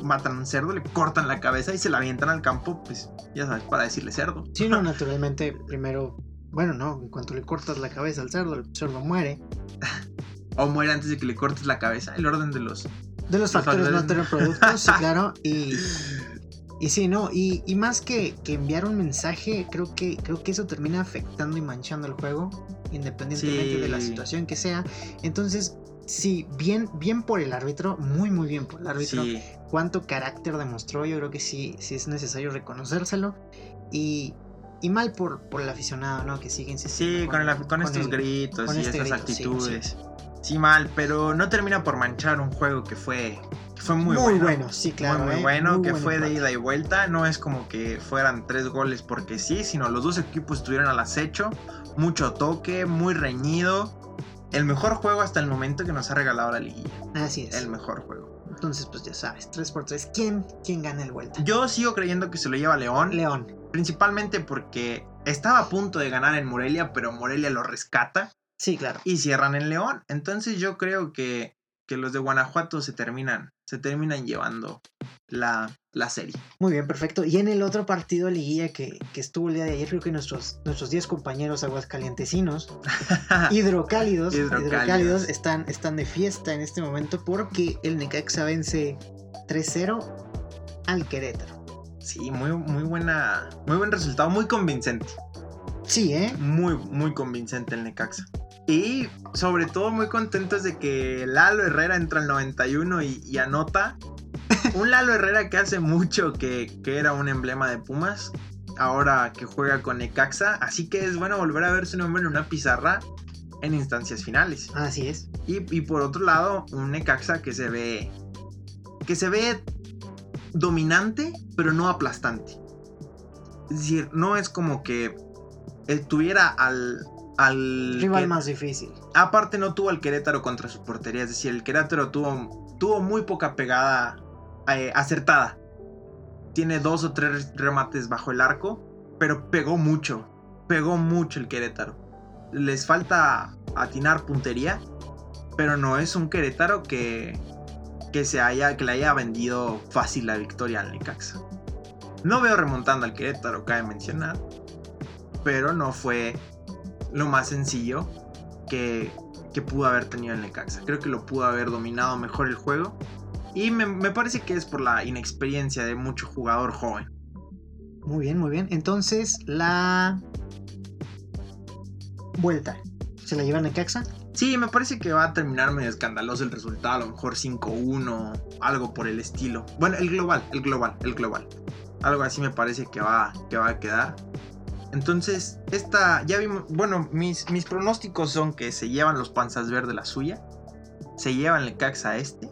Matan un cerdo, le cortan la cabeza y se la avientan al campo, pues ya sabes, para decirle cerdo. Sí, no, <laughs> naturalmente, primero, bueno, no, en cuanto le cortas la cabeza al cerdo, el cerdo muere. <laughs> O muere antes de que le cortes la cabeza, el orden de los... De los Los factores no tener productos, sí, <laughs> claro. Y, y sí, no, y, y más que, que enviar un mensaje, creo que, creo que eso termina afectando y manchando el juego, independientemente Sí. de la situación que sea. Entonces, sí, bien, bien por el árbitro, muy, muy bien por el árbitro. Sí, Cuánto carácter demostró, yo creo que sí, sí es necesario reconocérselo. Y, y mal por, por el aficionado, ¿no? Que sigue insistiendo. sí, con, el- con estos el- gritos con y este estas grito, actitudes. Sí, mal, pero no termina por manchar un juego que fue, que fue muy, Muy, bueno. bueno. sí, claro. muy, muy ¿eh? bueno, Muy que buen fue de ida y vuelta. No es como que fueran tres goles porque sí, sino los dos equipos estuvieron al acecho. Mucho toque, muy reñido. El mejor juego hasta el momento que nos ha regalado la liguilla. Así es. El mejor juego. Entonces, pues ya sabes, 3 por 3 ¿Quién, quién gana el vuelta? Yo sigo creyendo que se lo lleva León. León. Principalmente porque estaba a punto de ganar en Morelia, pero Morelia lo rescata Sí, claro. y cierran en León. Entonces yo creo que, que los de Guanajuato se terminan, se terminan llevando la, la serie. Muy bien, perfecto. Y en el otro partido liguilla que, que estuvo el día de ayer, creo que nuestros, nuestros 10 compañeros aguascalientesinos, <laughs> hidrocálidos, Hidrocálidos. hidrocálidos, están, están de fiesta en este momento porque el Necaxa vence 3-0 al Querétaro. Sí, muy, muy buena, muy buen resultado, muy convincente. Sí, ¿eh? Muy, muy convincente el Necaxa. Y sobre todo muy contentos de que Lalo Herrera entra al 91 y, y anota. <laughs> Un Lalo Herrera que hace mucho que, que era un emblema de Pumas. Ahora que juega con Necaxa. Así que es bueno volver a ver su nombre en una pizarra en instancias finales. Así es. Y, y por otro lado, un Necaxa que se ve. que se ve dominante, pero no aplastante. Es decir, no es como que tuviera al. Al Rival que- más difícil. Aparte, no tuvo al Querétaro contra su portería. Es decir, el Querétaro tuvo, tuvo muy poca pegada eh, acertada. Tiene dos o tres remates bajo el arco, pero pegó mucho. Pegó mucho el Querétaro. Les falta atinar puntería, pero no es un Querétaro que, que, se haya, que le haya vendido fácil la victoria al Necaxa. No veo remontando al Querétaro, cabe mencionar, pero no fue lo más sencillo que, que pudo haber tenido el Necaxa. Creo que lo pudo haber dominado mejor el juego. Y me, me parece que es por la inexperiencia de mucho jugador joven. Muy bien, muy bien. Entonces, la vuelta. ¿Se la lleva Necaxa? Sí, me parece que va a terminar medio escandaloso el resultado, a lo mejor 5-1, algo por el estilo. Bueno, el global, el global, el global. Algo así me parece que va, que va a quedar. Entonces, esta, ya vimos, bueno, mis, mis pronósticos son que se llevan los panzas verdes la suya, se llevan el Caxa este,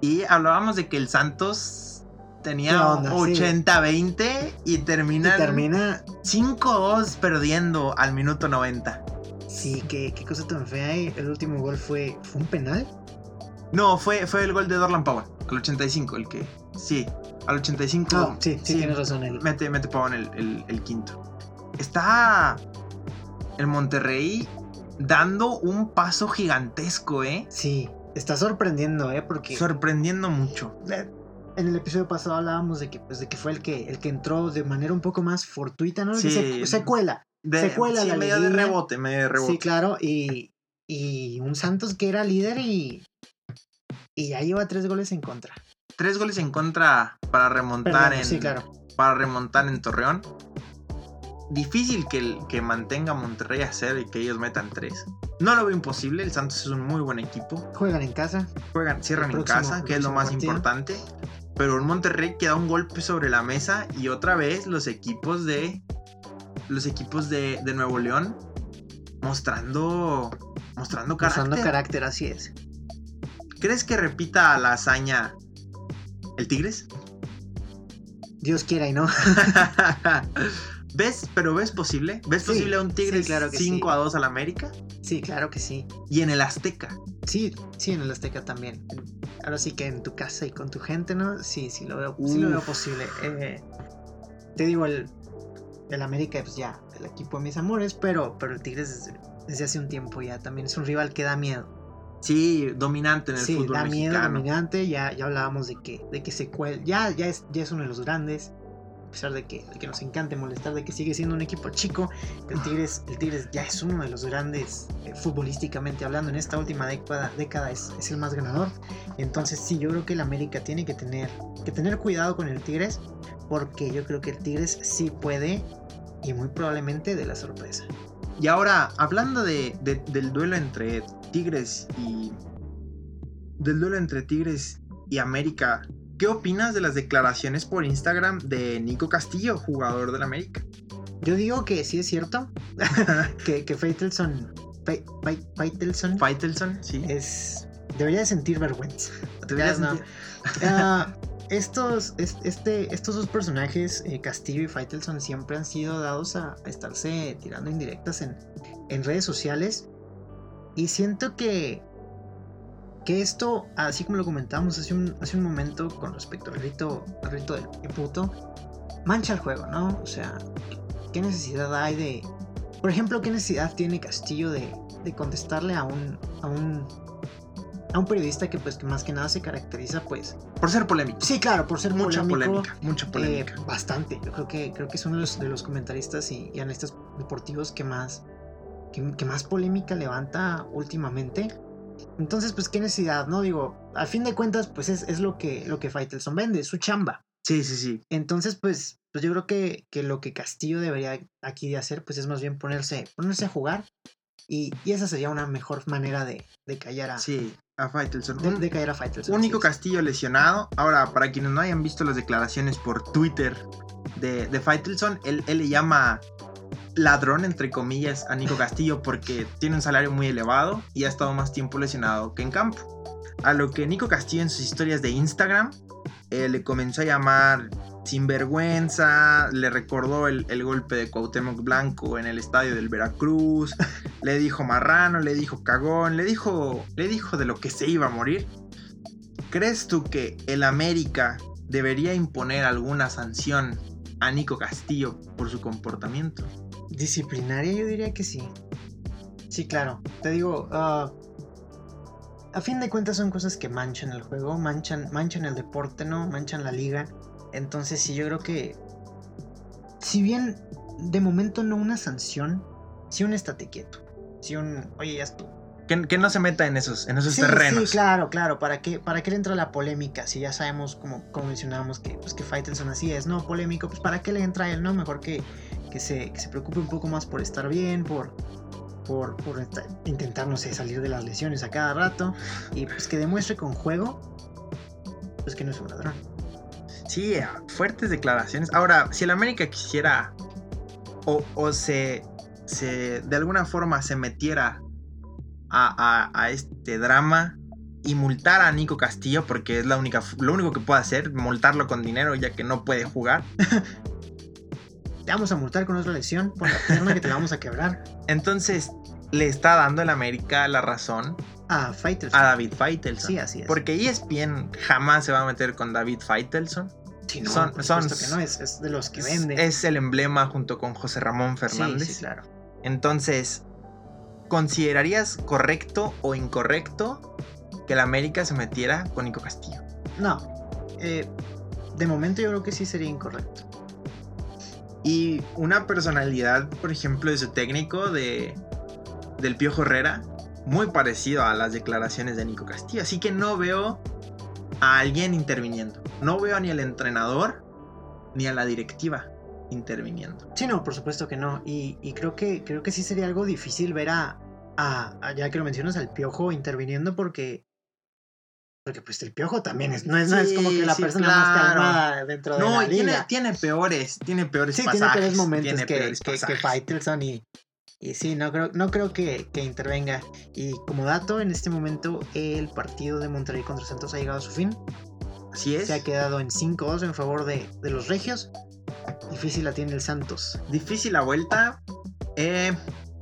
y hablábamos de que el Santos tenía 80-20 y termina, termina 5-2 perdiendo al minuto 90. Sí, qué, qué cosa tan fea. ¿eh? El último gol fue, fue un penal. No, fue, fue el gol de Dorlan Pavón, al 85, el que. Sí, al 85. No, sí, sí, tienes razón. El... Mete, mete Pavón el, el, el quinto. Está el Monterrey dando un paso gigantesco, ¿eh? Sí, está sorprendiendo, ¿eh? Porque... Sorprendiendo mucho. En el episodio pasado hablábamos de que, pues, de que fue el que, el que entró de manera un poco más fortuita, ¿no? Sí. Se, se, cuela. De, se cuela sí, la medio de liguilla. rebote, medio de rebote. Sí, claro. Y, y un Santos que era líder y, y ya lleva tres goles en contra. Tres goles en contra para remontar Perdón, en. Sí, claro. Para remontar en Torreón. Difícil que, el- que mantenga Monterrey a cero y que ellos metan tres. No lo veo imposible. El Santos es un muy buen equipo. Juegan en casa. Juegan, cierran en casa, que es lo más partido. importante. Pero un Monterrey que da un golpe sobre la mesa y otra vez los equipos de los equipos de, de Nuevo León mostrando mostrando carácter. Usando carácter, así es. ¿Crees que repita la hazaña el Tigres? Dios quiera y no. <laughs> ¿Ves? ¿Pero ves posible? ¿Ves Sí, posible un Tigres sí, claro que 5 sí. a 2 al América? Sí, claro que sí. Y en el Azteca. Sí, sí, en el Azteca también. Ahora sí que en tu casa y con tu gente, ¿no? Sí, sí lo veo, sí lo veo posible. Eh, te digo, el, el América, pues ya, el equipo de mis amores, pero, pero el Tigres desde, desde hace un tiempo ya también es un rival que da miedo. Sí, dominante en el sí, fútbol da miedo, dominante. Ya, ya hablábamos de que, de que se cuel, ya, ya, es, ya es uno de los grandes. A pesar de que, de que nos encante molestar, de que sigue siendo un equipo chico, el Tigres, el Tigres ya es uno de los grandes eh, futbolísticamente hablando. En esta última década, década es, es el más ganador. Entonces sí, yo creo que el América tiene que tener, que tener cuidado con el Tigres, porque yo creo que el Tigres sí puede y muy probablemente de la sorpresa. Y ahora, hablando de, de- del duelo entre Tigres y. Del duelo entre Tigres y América. ¿Qué opinas de las declaraciones por Instagram de Nico Castillo, jugador del América? Yo digo que sí es cierto, <laughs> que, que Faitelson, Fa- Fa- Faitelson Faitelson, sí. es debería de sentir vergüenza. Deberías no. sentir- Ah, <laughs> estos, es- este, estos dos personajes, eh, Castillo y Faitelson, siempre han sido dados a, a estarse tirando indirectas en, en redes sociales. Y siento que, que esto, así como lo comentábamos hace un, hace un momento con respecto al grito, al grito del "Qué puto, mancha el juego, ¿no? O sea, ¿qué necesidad hay de... Por ejemplo, ¿qué necesidad tiene Castillo de, de contestarle a un, a un a un periodista que pues que más que nada se caracteriza pues Por ser polémico. sí claro por ser Mucha polémico, polémica, mucha eh, polémica. bastante yo creo que creo que es uno de los, de los comentaristas y, y analistas deportivos que más que, que más polémica levanta últimamente entonces pues qué necesidad no digo al fin de cuentas pues es, es lo que lo que Faitelson vende su chamba Sí, sí, sí. entonces pues pues yo creo que, que lo que Castillo debería aquí de hacer pues es más bien ponerse ponerse a jugar y, y esa sería una mejor manera de, de callar a Sí, a Faitelson. de, de caer a Faitelson Único. Castillo lesionado. Ahora, para quienes no hayan visto las declaraciones por Twitter de, de Faitelson, él, él le llama ladrón, entre comillas, a Nico Castillo porque tiene un salario muy elevado y ha estado más tiempo lesionado que en campo. A lo que Nico Castillo en sus historias de Instagram eh, le comenzó a llamar sinvergüenza, le recordó el, el golpe de Cuauhtémoc Blanco en el estadio del Veracruz, <laughs> le dijo marrano, le dijo cagón, le dijo, le dijo de lo que se iba a morir. ¿Crees tú que el América debería imponer alguna sanción a Nico Castillo por su comportamiento? Disciplinaria, yo diría que sí. Sí, claro. Te digo, ah, a fin de cuentas son cosas que manchan el juego, manchan, manchan el deporte, ¿no? Manchan la liga. Entonces sí, yo creo que... Si bien de momento no una sanción, sí un estate quieto. Sí un... Oye, ya estuvo. Que, que no se meta en esos, en esos Sí, terrenos. sí, claro, claro. ¿Para qué, ¿Para qué le entra la polémica? Si ya sabemos, como, como mencionábamos, que, pues, que Faitelson así es, ¿no? Polémico, pues ¿para qué le entra él, no? Mejor que, que, se, que se preocupe un poco más por estar bien, por, por, por intentar, no sé, salir de las lesiones a cada rato. Y pues que demuestre con juego, pues que no es un ladrón. Sí, a- fuertes declaraciones. Ahora, si el América quisiera o, o se, se de alguna forma se metiera a, a- a este drama y multara a Nico Castillo, porque es la única, lo único que puede hacer, multarlo con dinero ya que no puede jugar. <laughs> Te vamos a multar con otra lesión por la pierna que te vamos a quebrar. Entonces, le está dando el América la razón Ah, Faitelson. a David Faitelson. Sí, así es. Porque ESPN jamás se va a meter con David Faitelson. Sí, no, son- por son- supuesto que no, es, es de los que Es- vende. Es el emblema junto con José Ramón Fernández. Sí, sí, claro. Entonces, ¿considerarías correcto o incorrecto que el América se metiera con Nico Castillo? No, eh, de momento yo creo que sí sería incorrecto. Y una personalidad, por ejemplo, de su técnico, de, del Piojo Herrera, muy parecido a las declaraciones de Nico Castillo. Así que no veo a alguien interviniendo. No veo ni al entrenador ni a la directiva interviniendo. Sí, no, por supuesto que no. Y, y creo que creo que sí sería algo difícil ver a, a- a- ya que lo mencionas, al piojo interviniendo porque. Porque pues el piojo también es, no es, no es como que la Sí, persona más claro. calmada dentro de No, la y tiene, liga. tiene peores, tiene peores Sí, pasajes. tiene peores momentos tiene que, peores que, que. Faitelson y, y sí, no creo, no creo que, que intervenga. Y como dato, en este momento el partido de Monterrey contra Santos ha llegado a su fin. Así es. Se ha quedado en 5-2 en favor de, de los regios. Difícil la tiene el Santos. Difícil la vuelta. Eh,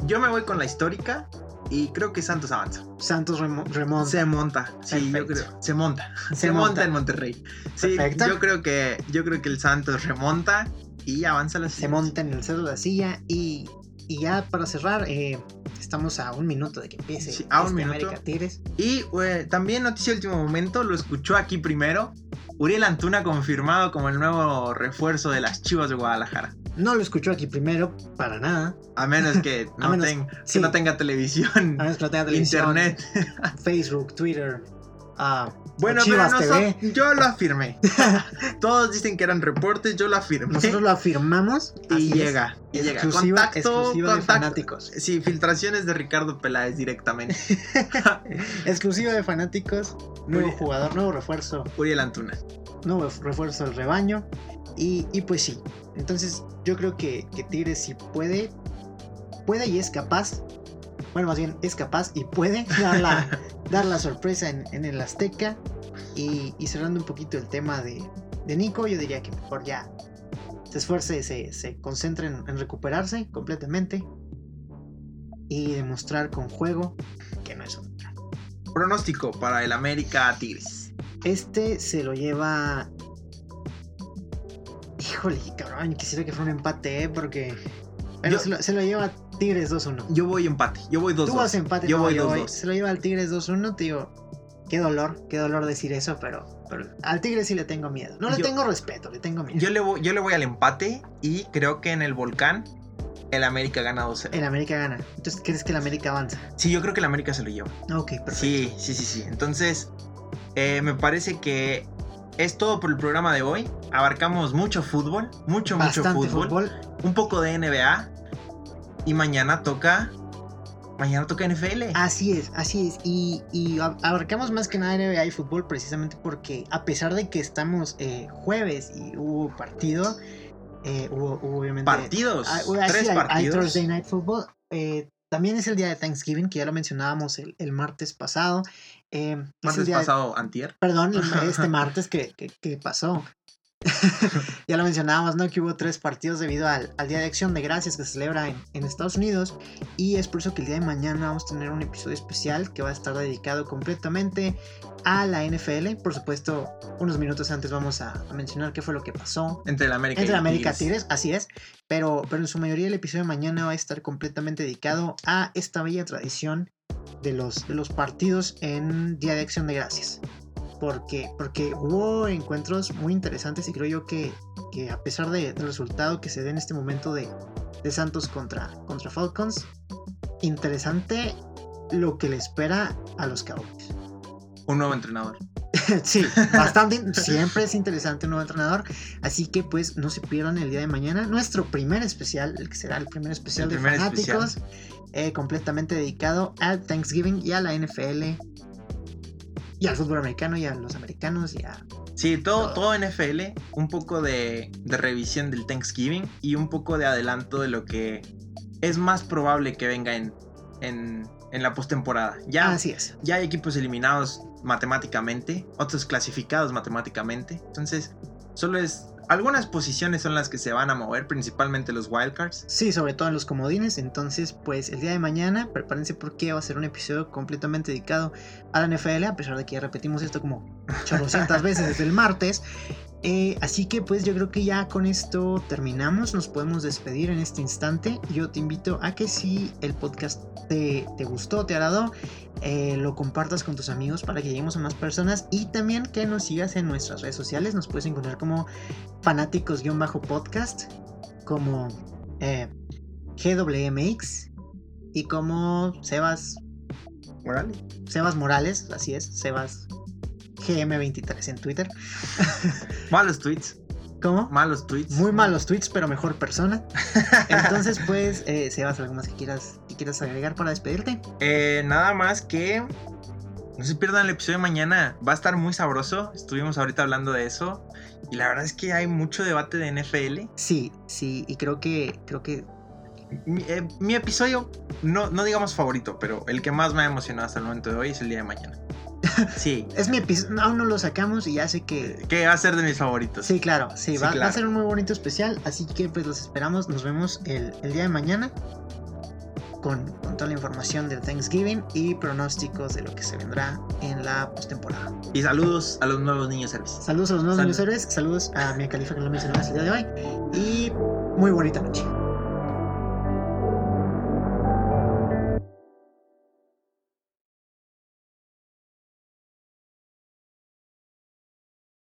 yo me voy con la histórica y creo que Santos avanza. Santos remo- remonta. Se monta. Sí, yo creo. Se monta. Se, Se monta. monta. en Monterrey. Sí, Perfecto. yo creo que yo creo que el Santos remonta y avanza la se monta en el cerro de la silla y, y ya para cerrar, eh, estamos a un minuto de que empiece Sí, a un este minuto. América Tigres. Y eh, también noticia de último momento, lo escuchó aquí primero. Uriel Antuna confirmado como el nuevo refuerzo de las Chivas de Guadalajara. No lo escuchó aquí primero, para nada. A menos que <laughs> no, menos- ten- sí. que no tenga televisión, A menos que no tenga televisión, internet. <laughs> Facebook, Twitter, ah, Bueno, pero no TV. son- yo lo afirmé. <laughs> Todos dicen que eran reportes, yo lo afirmé. nosotros lo afirmamos y llega, y llega. Exclusiva, Contacto, exclusiva de contacto. fanáticos. Sí, filtraciones de Ricardo Peláez directamente. Exclusiva de fanáticos. Nuevo jugador, nuevo refuerzo. Uriel Antuna. nuevo refuerzo del rebaño. Y, y pues sí. Entonces yo creo que, que Tigres sí puede. Puede y es capaz. Bueno, más bien es capaz y puede <laughs> dar la, dar la sorpresa en, en el Azteca. Y, y cerrando un poquito el tema de, de Nico, yo diría que mejor ya se esfuerce, se, se concentre en, en recuperarse completamente. Y demostrar con juego que no es un Pronóstico para el América Tigres. Este se lo lleva. Híjole, cabrón, quisiera que fuera un empate, ¿eh? Porque. Pero Yo- se, lo, se lo lleva Tigres 2-1. Yo voy empate, yo voy 2-2. Tú vas empate, Yo no, voy yo 2-2. Se lo lleva al Tigres 2-1, te digo. Qué dolor, qué dolor decir eso, pero, pero al Tigres sí le tengo miedo. No le Yo- tengo respeto, le tengo miedo. Yo le, voy, yo le voy al empate y creo que en el volcán el América gana 2-0. El América gana. Entonces, ¿crees que el América avanza? Sí, yo creo que el América se lo lleva. Ok, perfecto. Sí, sí, sí, sí. Entonces, eh, me parece que es todo por el programa de hoy. Abarcamos mucho fútbol, mucho, mucho Bastante fútbol, fútbol. un poco de NBA. Y mañana toca. Mañana toca NFL. Así es, así es. Y, y ab- abarcamos más que nada NBA y fútbol precisamente porque a pesar de que estamos eh, jueves y hubo partido, eh, hubo, hubo obviamente... partidos. Ah, tres sí, hay- hay partidos. Thursday Night Football. eh, también es el día de Thanksgiving, que ya lo mencionábamos el, el martes pasado. Eh, el Martes de- pasado, antier. Perdón, este <laughs> martes que, que- que pasó. <laughs> ya lo mencionábamos, ¿no? Que hubo tres partidos debido al, al Día de Acción de Gracias que se celebra en, en Estados Unidos. Y es por eso que el día de mañana vamos a tener un episodio especial que va a estar dedicado completamente a la NFL. Por supuesto, unos minutos antes vamos a, a mencionar qué fue lo que pasó Entre el América entre y América Tigres. Tigres, así es. Pero, pero en su mayoría el episodio de mañana va a estar completamente dedicado a esta bella tradición de los, de los partidos en Día de Acción de Gracias. Porque, porque hubo encuentros muy interesantes y creo yo que, que a pesar de- del resultado que se dé en este momento de, de Santos contra, contra Falcons, interesante lo que le espera a los Cowboys. Un nuevo entrenador. <laughs> sí, bastante. <laughs> Siempre es interesante un nuevo entrenador. Así que pues no se pierdan el día de mañana nuestro primer especial, el que será el primer especial de fanáticos, eh, completamente dedicado al Thanksgiving y a la NFL y al fútbol americano y a los americanos y a... Sí, todo, todo NFL, un poco de, de revisión del Thanksgiving y un poco de adelanto de lo que es más probable que venga en, en, en la postemporada. Ya, Así es. ya hay equipos eliminados matemáticamente, otros clasificados matemáticamente. Entonces, solo es. Algunas posiciones son las que se van a mover, principalmente los wildcards. Sí, sobre todo en los comodines. Entonces, pues el día de mañana, prepárense porque va a ser un episodio completamente dedicado a la NFL, a pesar de que ya repetimos esto como <laughs> 800 veces desde el martes. Eh, así que pues yo creo que ya con esto terminamos, nos podemos despedir en este instante. Yo te invito a que si el podcast te, te gustó, te agradó, eh, lo compartas con tus amigos para que lleguemos a más personas y también que nos sigas en nuestras redes sociales. Nos puedes encontrar como fanáticos-podcast, como eh, GWMX y como Sebas Morales. Sebas Morales, así es, Sebas GM23 en Twitter. <laughs> Malos tweets. ¿Cómo? Malos tweets. Muy malos tweets, pero mejor persona. Entonces, pues, eh, Sebas, ¿algo más que quieras, que quieras agregar para despedirte? Eh, nada más que. No se pierdan el episodio de mañana. Va a estar muy sabroso. Estuvimos ahorita hablando de eso. Y la verdad es que hay mucho debate de NFL. Sí, sí, y creo que, creo que Mi, eh, mi episodio, no, no digamos favorito, pero el que más me ha emocionado hasta el momento de hoy es el día de mañana. Sí. <laughs> es mi episodio, aún no lo sacamos y ya sé que... Que va a ser de mis favoritos. Sí, claro, sí, Sí, va, a ser un muy bonito especial, así que pues los esperamos, nos vemos el, el día de mañana con, con toda la información del Thanksgiving y pronósticos de lo que se vendrá en la postemporada. Y saludos a los nuevos niños héroes. Saludos a los nuevos Salud. niños héroes, saludos a mi califa que lo mencionamos el día de hoy y muy bonita noche.